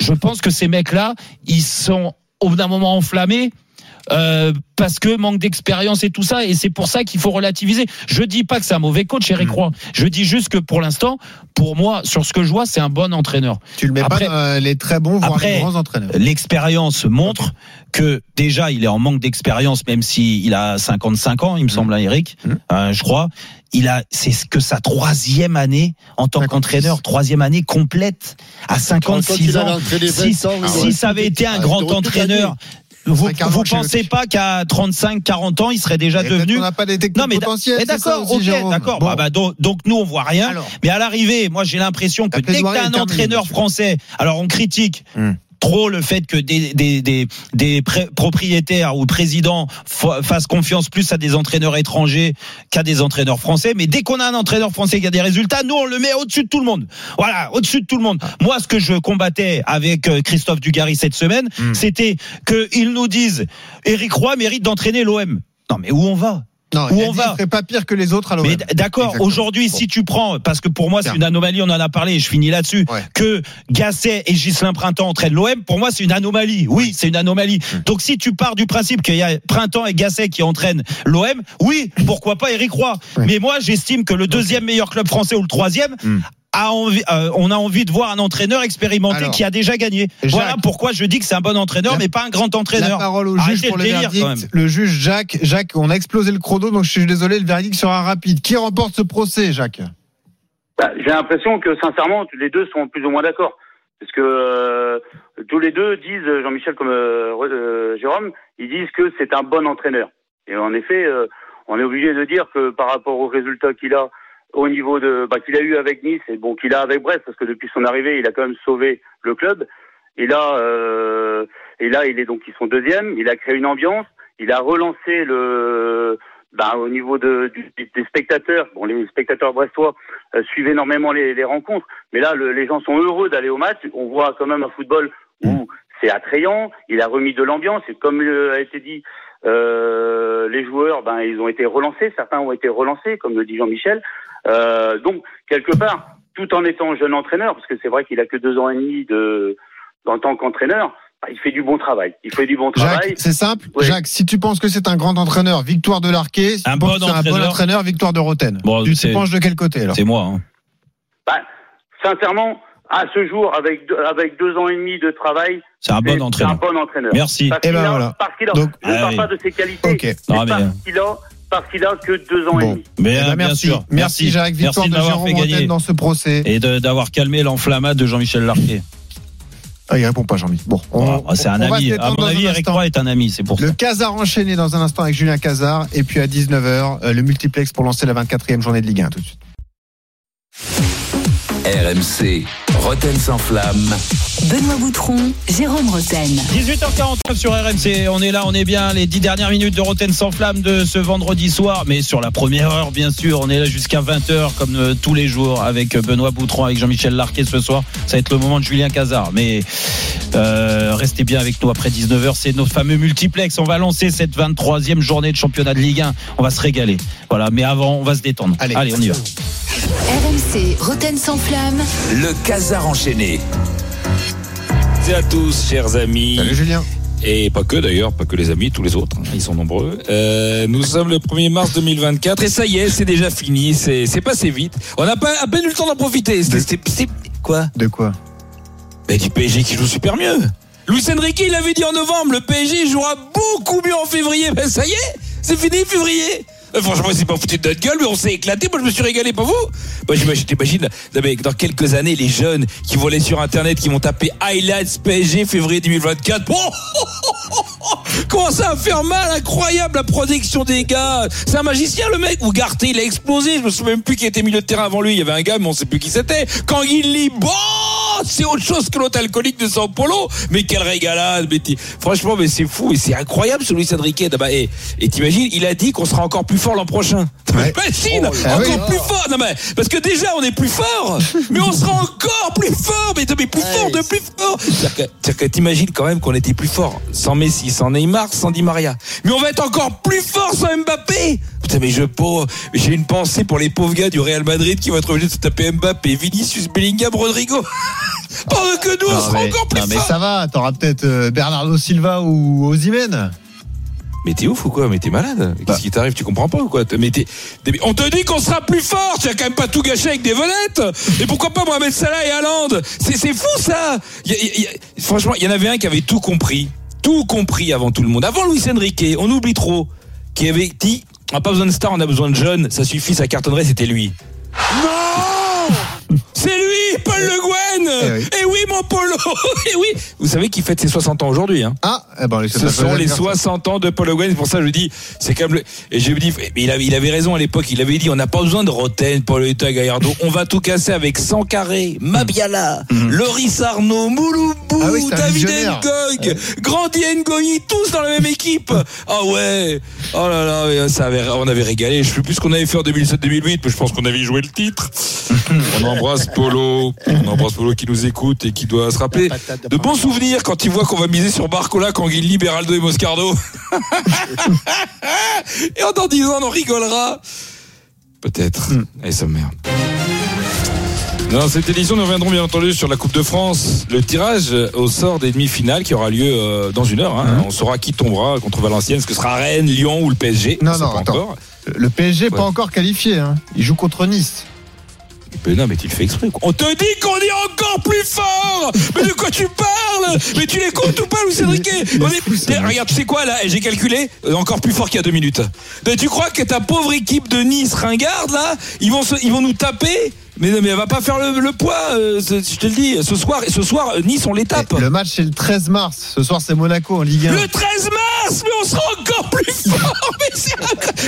je pense que ces mecs-là, ils sont au bout d'un moment enflammés. Euh, parce que manque d'expérience et tout ça et c'est pour ça qu'il faut relativiser. Je dis pas que c'est un mauvais coach Eric Roy. Je dis juste que pour l'instant, pour moi sur ce que je vois, c'est un bon entraîneur. Tu le mets Après- pas dans euh, les très bons, voire Après, les grands entraîneurs. L'expérience montre que déjà il est en manque d'expérience, même si il a 55 ans, il me semble, hein, Eric, Mmh. euh, je crois. Il a, c'est ce que sa troisième année en tant 56. qu'entraîneur, troisième année complète à Quand 56 il avait ans. Si, 20 ans, si aurait ça avait été un il grand entraîneur. Vous, vous pensez pas qu'à 35, 40 ans, il serait déjà Et devenu qu'on n'a pas des techniques non mais, potentielles, d'accord, ok, d'accord. Bon. Bah, bah, donc, donc nous on voit rien. Alors. Mais à l'arrivée, moi j'ai l'impression que dès que un entraîneur français, alors on critique. Hmm. Trop le fait que des, des, des, propriétaires ou présidents fa- fassent confiance plus à des entraîneurs étrangers qu'à des entraîneurs français. Mais dès qu'on a un entraîneur français qui a des résultats, nous on le met au-dessus de tout le monde. Voilà, au-dessus de tout le monde. Moi, ce que je combattais avec euh, Christophe Dugarry cette semaine, Hmm. c'était qu'ils nous disent Eric Roy mérite d'entraîner l'OM. Non, mais où on va? Non, Où on dit va serait pas pire que les autres à l'OM. d'accord, aujourd'hui, Bon. si tu prends, parce que pour moi, c'est une anomalie, on en a parlé, et je finis là-dessus, Ouais. que Gasset et Gislain Printemps entraînent l'OM, pour moi, c'est une anomalie. Oui, c'est une anomalie. Hum. Donc, si tu pars du principe qu'il y a Printemps et Gasset qui entraînent l'OM, oui, pourquoi pas Eric Roy. Ouais. Mais moi, j'estime que le deuxième meilleur club français ou le troisième, Hum. A envie, euh, on a envie de voir un entraîneur expérimenté Alors, qui a déjà gagné. Jacques. voilà pourquoi je dis que c'est un bon entraîneur, La- mais pas un grand La entraîneur. parole au Arrêtez juge pour le délire, verdict. Le juge Jacques, Jacques, on a explosé le chrono, donc je suis désolé, le verdict sera rapide. Qui remporte ce procès, Jacques? Bah, J'ai l'impression que sincèrement, les deux sont plus ou moins d'accord. Parce que euh, tous les deux disent, Jean-Michel comme euh, euh, Jérôme, ils disent que c'est un bon entraîneur. Et en effet, euh, on est obligé de dire que par rapport aux résultats qu'il a au niveau de bah, qu'il a eu avec Nice et bon qu'il a avec Brest, parce que depuis son arrivée, il a quand même sauvé le club. Et là, euh, et là, il est donc ils sont deuxième. Il a créé une ambiance. Il a relancé le ben, au niveau de, du- des spectateurs, bon, les spectateurs brestois euh, suivent énormément les, les rencontres, mais là, le- les gens sont heureux d'aller au match. On voit quand même un football où c'est attrayant, il a remis de l'ambiance, et comme a été dit, euh, les joueurs, ben, ils ont été relancés, certains ont été relancés, comme le dit Jean-Michel. Euh, donc, quelque part, tout en étant jeune entraîneur, parce que c'est vrai qu'il a que deux ans et demi de, en tant qu'entraîneur, ben, il fait du bon travail. Il fait du bon travail. Jacques, c'est simple. Oui. Jacques, si tu penses que c'est un grand entraîneur, victoire de Larquet. Si Un tu penses bon que c'est un bon entraîneur. entraîneur, victoire de Roten. Bon, tu te penches de quel côté alors? C'est moi. hein. Ben, sincèrement, à ce jour, avec deux, avec deux ans et demi de travail, C'est un bon c'est entraîneur. un bon entraîneur. Merci. Parce Eh qu'il ben a, voilà. parce qu'il a, Donc- je ne Ah parle oui. pas de ses qualités, Ok. mais Non, mais- parce qu'il a, parce qu'il a que deux ans et demi. Mais Eh ben, euh, bien merci. sûr. merci Jacques, victoire Merci de Jérôme fait gagner. dans ce procès. Et de- d'avoir calmé l'enflammade de Jean-Michel Larquet. Ah, il répond pas, Jean-Mi. Bon, on, Ah, c'est un on ami. À mon avis, un Eric. Roy est un ami. C'est pour ça. Le Casar enchaîné dans un instant avec Julien Casar. Et puis à 19h, euh, le multiplex pour lancer la 24e journée de Ligue 1 tout de suite. RMC, Roten sans flamme. Benoît Boutron, Jérôme Roten. 18h49 sur RMC, on est là, on est bien, les 10 dernières minutes de Roten sans flamme de ce vendredi soir, mais sur la première heure bien sûr, on est là jusqu'à 20h comme euh, tous les jours avec Benoît Boutron, avec Jean-Michel Larquet ce soir, ça va être le moment de Julien Cazard, mais euh, restez bien avec nous après 19h, c'est notre fameux multiplex, on va lancer cette 23e journée de championnat de Ligue 1, on va se régaler, voilà, mais avant on va se détendre, Allez. allez on y va. RMC, Roten sans flamme. Le casar enchaîné. Salut à tous, chers amis. Salut Julien. Et pas que d'ailleurs, pas que les amis, tous les autres, hein, ils sont nombreux. Euh, nous sommes le 1er mars 2024 et ça y est, c'est déjà fini, c'est passé vite. On n'a pas à peine eu le temps d'en profiter. C'était- c'était- Quoi? De quoi? Ben du PSG qui joue super mieux. Luis Enrique, il avait dit en novembre, le PSG jouera beaucoup mieux en février. Ben ça y est, c'est fini février. Euh, Franchement, c'est pas foutu de notre gueule, mais on s'est éclaté. Moi, je me suis régalé, pas vous Moi, j'imagine, t'imagines, dans quelques années, les jeunes qui vont aller sur Internet, qui vont taper highlights PSG février 2024. Oh Comment ça va faire mal, incroyable la protection des gars. C'est un magicien le mec. Ou Garté, il a explosé. Je me souviens même plus qui était milieu de terrain avant lui. Il y avait un gars, mais on sait plus qui c'était. Quand il lit, bon, c'est autre chose que l'autre alcoolique de Sao Paulo. Mais quelle régalade. Mais franchement, mais c'est fou et c'est incroyable ce Luis Enrique. Ah bah, Et, et t'imagines, il a dit qu'on sera encore plus fort l'an prochain. Ouais. T'imagines Ah oui. encore plus fort. Non mais parce que déjà on est plus fort, mais on sera encore plus fort. Mais, mais plus fort de plus fort. C'est-à-dire que t'imagines quand même qu'on était plus fort sans Messi, sans Neymar, sans Di Maria. Mais on va être encore plus fort sans Mbappé. Putain mais je j'ai une pensée pour les pauvres gars du Real Madrid qui vont être obligés de se taper Mbappé, Vinicius, Bellingham, Rodrigo. Pendant que nous on sera mais, encore plus non, mais ça va, t'auras peut-être euh, Bernardo Silva ou Osimhen. Mais t'es ouf ou quoi? Mais t'es malade. Qu'est-ce qui t'arrive? Tu comprends pas ou quoi? Mais On te dit qu'on sera plus fort. Tu vas quand même pas tout gâcher avec des vedettes. Et pourquoi pas Mohamed Salah et Haaland? C'est fou ça. Il y a- il y a- Franchement, il y en avait un qui avait tout compris. Tout compris avant tout le monde. Avant Luis Enrique, on oublie trop. Qui avait dit on n'a pas besoin de stars, on a besoin de jeunes. Ça suffit, ça cartonnerait, c'était lui. Non C'est lui, Paul Le Guen Eh oui. Et oui, mon Polo Et oui Vous savez qu'il fête ses 60 ans aujourd'hui, hein Ah, eh ben, ce sont les anniversaire. 60 ans de Paul Hogan. C'est pour ça que je dis, c'est comme le. Et je me dis, mais il avait, il avait raison à l'époque. Il avait dit, on n'a pas besoin de Roten, Paul Eta, Gallardo. On va tout casser avec 100 carrés, Mabiala, Loris Arnaud, Mouloubou. Ah oui, David. Ngog, Grandi Ngoyi, tous dans la même équipe. Ah ouais. Oh là là, ça avait, on avait régalé. Je sais plus ce qu'on avait fait en 2007-2008, mais je pense qu'on avait joué le titre. on embrasse Polo. On embrasse Polo qui nous écoute et qui doit se rappeler de bons souvenirs quand il voit qu'on va miser sur Barcola, Canguilly, Beraldo et Moscardo. et en dans 10 ans, on en rigolera. Peut-être. Et ça merde. Dans cette édition, nous reviendrons bien entendu sur la Coupe de France, le tirage au sort des demi-finales qui aura lieu euh, dans une heure. hein. On saura qui tombera contre Valenciennes, est-ce que ce sera Rennes, Lyon ou le PSG Non, non, pas attends. encore. Le PSG pas Ouais. encore qualifié. Hein. Il joue contre Nice. Mais non, mais tu le fais exprès. quoi. On te dit qu'on est encore plus fort Mais de quoi tu parles? Mais tu l'écoutes ou pas, Louis mec. Regarde, tu sais quoi là? J'ai calculé, euh, encore plus fort qu'il y a deux minutes. Mais tu crois que ta pauvre équipe de Nice ringarde là, ils vont, se- ils vont nous taper mais, non, mais elle va pas faire le, le poids, euh, je te le dis. Ce soir, ce soir euh, Nice, on les tape. Le match c'est le 13 mars. Ce soir c'est Monaco en Ligue 1. Le 13 mars, mais on sera encore plus fort.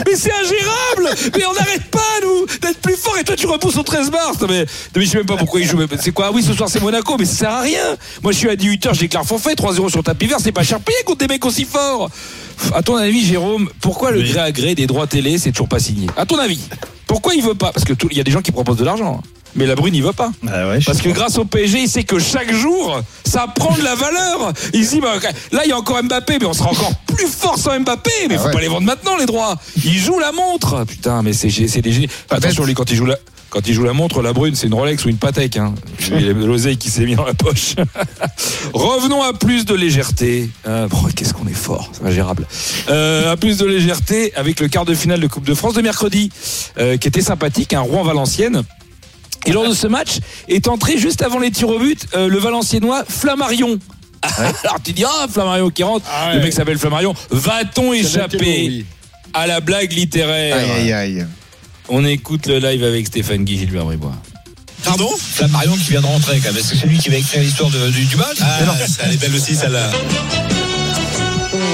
Mais c'est ingérable. Mais on n'arrête pas nous d'être plus fort. Et toi tu repousses au 13 mars. Non, mais, mais je sais même pas pourquoi ils jouent. C'est quoi? Ah Oui, ce soir c'est Monaco, mais ça sert à rien. Moi, je suis à 18h, je déclare forfait, 3-0 sur tapis vert, c'est pas cher payé contre des mecs aussi forts. À ton avis, Jérôme, pourquoi le gré à gré des droits télé, c'est toujours pas signé À ton avis Pourquoi il veut pas Parce que il y a des gens qui proposent de l'argent. hein. Mais la Brune, il veut pas. Parce que grâce au PSG, il sait que chaque jour, ça prend de la valeur. Il se dit, bah, là, il y a encore Mbappé, mais on sera encore plus fort sans Mbappé. Mais Ah faut pas les vendre maintenant, les droits. Il joue la montre. Putain, mais c'est c'est des génies. Attention, lui, quand il joue la. Quand il joue la montre, la brune, c'est une Rolex ou une Patek. Hein. L'oseille qui s'est mis dans la poche. Revenons à plus de légèreté. Euh, bon, Qu'est-ce qu'on est fort, c'est ingérable. Euh, à plus de légèreté avec le quart de finale de Coupe de France de mercredi, euh, qui était sympathique, un Rouen-Valenciennes. Et lors de ce match est entré juste avant les tirs au but le Valenciennois Flammarion. Alors tu dis ah Flammarion qui rentre, le mec s'appelle Flammarion. Va-t-on échapper à la blague littéraire Aïe, aïe, aïe. On écoute le live avec Stéphane Guy Gilbert Bribois. Pardon Flammarion qui vient de rentrer quand même. Est-ce que c'est lui qui va écrire l'histoire de- du, du match Ah, ça, elle est belle aussi celle-là.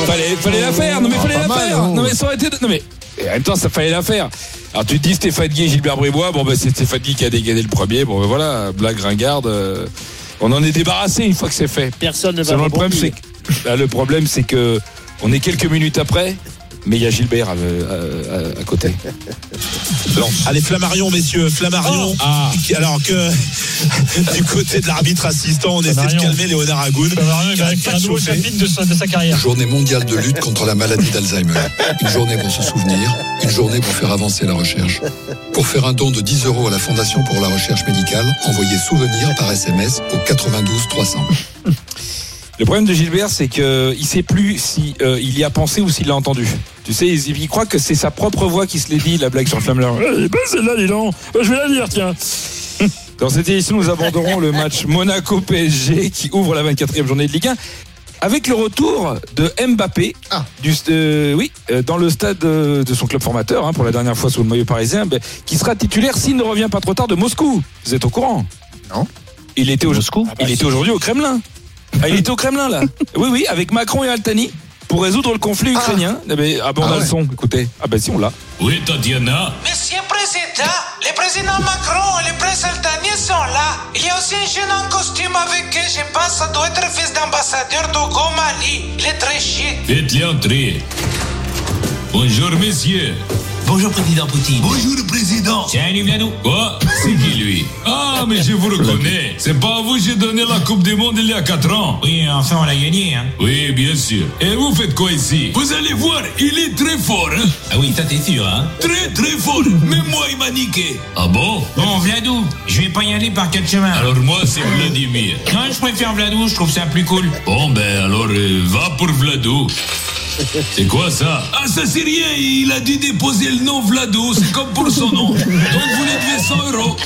Fallait, fallait la faire, non mais fallait la mal, faire. oh. Non mais ça aurait été. Non mais en même temps ça fallait la faire. Alors tu te dis Stéphane Guy et Gilbert Bribois, bon bah c'est Stéphane Guy qui a dégainé le premier, bon bah voilà, blague ringarde. euh, on en est débarrassé une fois que c'est fait. Personne ne va Seulement, le problème c'est que bah, le problème c'est que on est quelques minutes après, mais il y a Gilbert à, à- à- à côté. Bon, allez, Flammarion, messieurs, Flammarion. Ah. Qui- Alors que du côté de l'arbitre assistant, on essaie de calmer Léonard Agoun. il va écrire un nouveau chapitre de sa, de sa carrière. Journée mondiale de lutte contre la maladie d'Alzheimer. Une journée pour se souvenir, une journée pour faire avancer la recherche. Pour faire un don de 10 euros à la Fondation pour la recherche médicale, envoyez souvenir par SMS au 92 300. Le problème de Gilbert, c'est que il sait plus si euh, il y a pensé ou s'il l'a entendu. Tu sais, il, il croit que c'est sa propre voix qui se l'est dit, la blague sur le flamme Eh ben celle-là, dis donc. Ben, Je vais la dire, tiens. Dans cette édition, nous aborderons le match Monaco-PSG qui ouvre la 24e journée de Ligue 1 avec le retour de Mbappé du, euh, oui, euh, dans le stade de, de son club formateur, hein, pour la dernière fois sous le maillot parisien, ben, qui sera titulaire s'il ne revient pas trop tard de Moscou. Vous êtes au courant? Non. Il était, au, il était aujourd'hui au Kremlin. Ah, il était au Kremlin là. Oui, oui, avec Macron et Altani pour résoudre le conflit ukrainien. Ah, ben, ah, ben, on a le son, écoutez. Ah ben si, on l'a. Oui, Tatiana. Monsieur le Président, le président Macron et le prince Altanier sont là. Il y a aussi un jeune en costume avec eux, je pense ça doit être le fils d'ambassadeur d'Ogo Mali. Il est très chic. Faites-les entrer. Bonjour, messieurs. Bonjour, président Poutine. Bonjour, le président. Salut, Vladou. Quoi? C'est qui lui? Ah, mais je vous reconnais. C'est pas à vous que j'ai donné la Coupe du Monde il y a 4 ans. Oui, enfin, on l'a gagné, hein. Oui, bien sûr. Et vous faites quoi ici? Vous allez voir, il est très fort, hein Ah oui, ça t'es sûr, hein? Très, très fort. Même moi, il m'a niqué. Ah bon? Bon, Vladou, je vais pas y aller par quatre chemins. Alors moi, c'est Vladimir. Non, je préfère Vladou, je trouve ça plus cool. Bon, ben alors, euh, va pour Vlado. C'est quoi ça Ah, ça c'est rien, il a dû déposer le nom Vlado, c'est comme pour son nom. Donc vous lui devez 100 euros.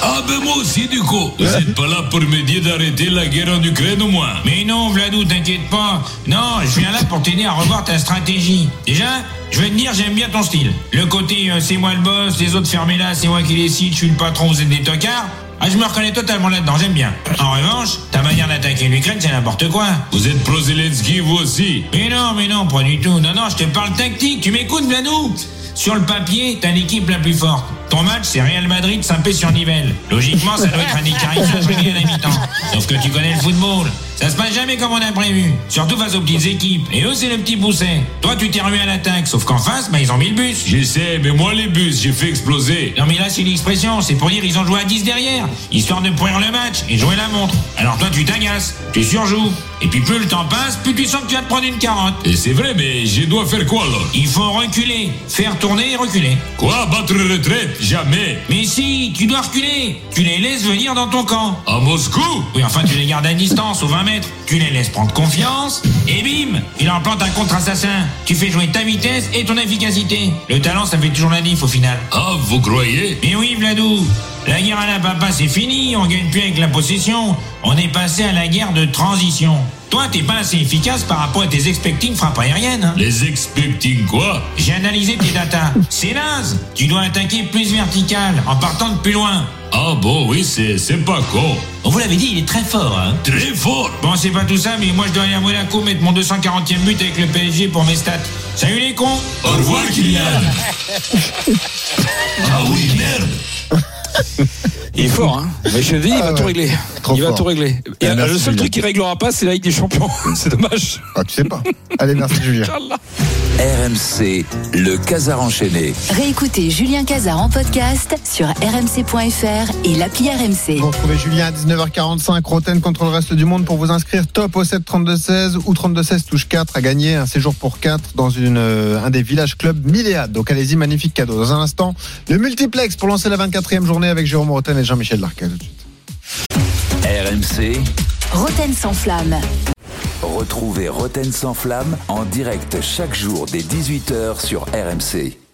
Ah ben moi aussi du coup. Vous êtes pas là pour me dire d'arrêter la guerre en Ukraine au moins. Mais non, Vladou, t'inquiète pas. Non, je viens là pour t'aider à revoir ta stratégie. Déjà, je vais te dire, j'aime bien ton style. Le côté, euh, c'est moi le boss, les autres fermez là, c'est moi qui décide, je suis le patron, vous êtes des tocards. Ah, je me reconnais totalement là-dedans, j'aime bien. En revanche, ta manière d'attaquer l'Ukraine, c'est n'importe quoi. Vous êtes pro-Zelensky vous aussi Mais non, mais non, pas du tout. Non, non, je te parle tactique. Tu m'écoutes, Vladou Sur le papier, t'as l'équipe la plus forte. Ton match, c'est Real Madrid Saint-Pé-sur-Nivelle. Logiquement, ça doit être un régulier à la mi-temps. Sauf que tu connais le football. Ça se passe jamais comme on a prévu. Surtout face aux petites équipes. Et eux, c'est le petit pousset. Toi, tu t'es remis à l'attaque. Sauf qu'en face, bah, ils ont mis le bus. Je sais, mais moi les bus, j'ai fait exploser. Non mais là c'est l'expression, c'est pour dire ils ont joué à 10 derrière, histoire de pourrir le match et jouer la montre. Alors toi tu t'agaces, tu surjoues, et puis plus le temps passe, plus tu sens que tu vas te prendre une carotte. Et c'est vrai, mais je dois faire quoi alors Il faut reculer, faire tourner et reculer. Quoi? Battre retraite Jamais Mais si, tu dois reculer, tu les laisses venir dans ton camp. À Moscou? Oui, enfin tu les gardes à distance, aux 20 tu les laisses prendre confiance, et bim, il en plante un contre-assassin. Tu fais jouer ta vitesse et ton efficacité. Le talent, ça fait toujours la diff au final. Ah, vous croyez? Mais oui, Vladou, la guerre à la papa, c'est fini, on gagne plus avec la possession. On est passé à la guerre de transition. Toi, t'es pas assez efficace par rapport à tes expecting frappes aériennes. hein. Les expecting quoi? J'ai analysé tes datas. C'est naze. Tu dois attaquer plus vertical, en partant de plus loin. Ah bon, oui, c'est c'est pas con. On vous l'avait dit, il est très fort, hein. Très fort Bon, c'est pas tout ça, mais moi je dois aller à Monaco mettre mon 240e but avec le PSG pour mes stats. Salut les cons Au revoir, Kylian Ah oui, merde Il est fort, hein. Mais je te dis, il Ah va ouais. tout régler. Trop il va fort. tout régler. Et Ah, le seul Julien. truc qu'il réglera pas, c'est la Ligue des Champions. c'est dommage. Ah, tu sais pas. Allez, merci Julien. RMC, le Casar enchaîné. Réécoutez Julien Cazard en podcast sur rmc.fr et l'appli RMC. Vous retrouvez Julien à 19h45, Roten contre le reste du monde pour vous inscrire top au 7 32-16 ou 32-16 touche 4 à gagner un séjour pour 4 dans une, euh, un des villages clubs Milléade. Donc allez-y, magnifique cadeau. Dans un instant, le multiplex pour lancer la 24e journée avec Jérôme Roten et Jean-Michel Larquet. Tout de suite. RMC, Roten sans flamme. retrouvez Roten sans flamme en direct chaque jour dès 18h sur RMC.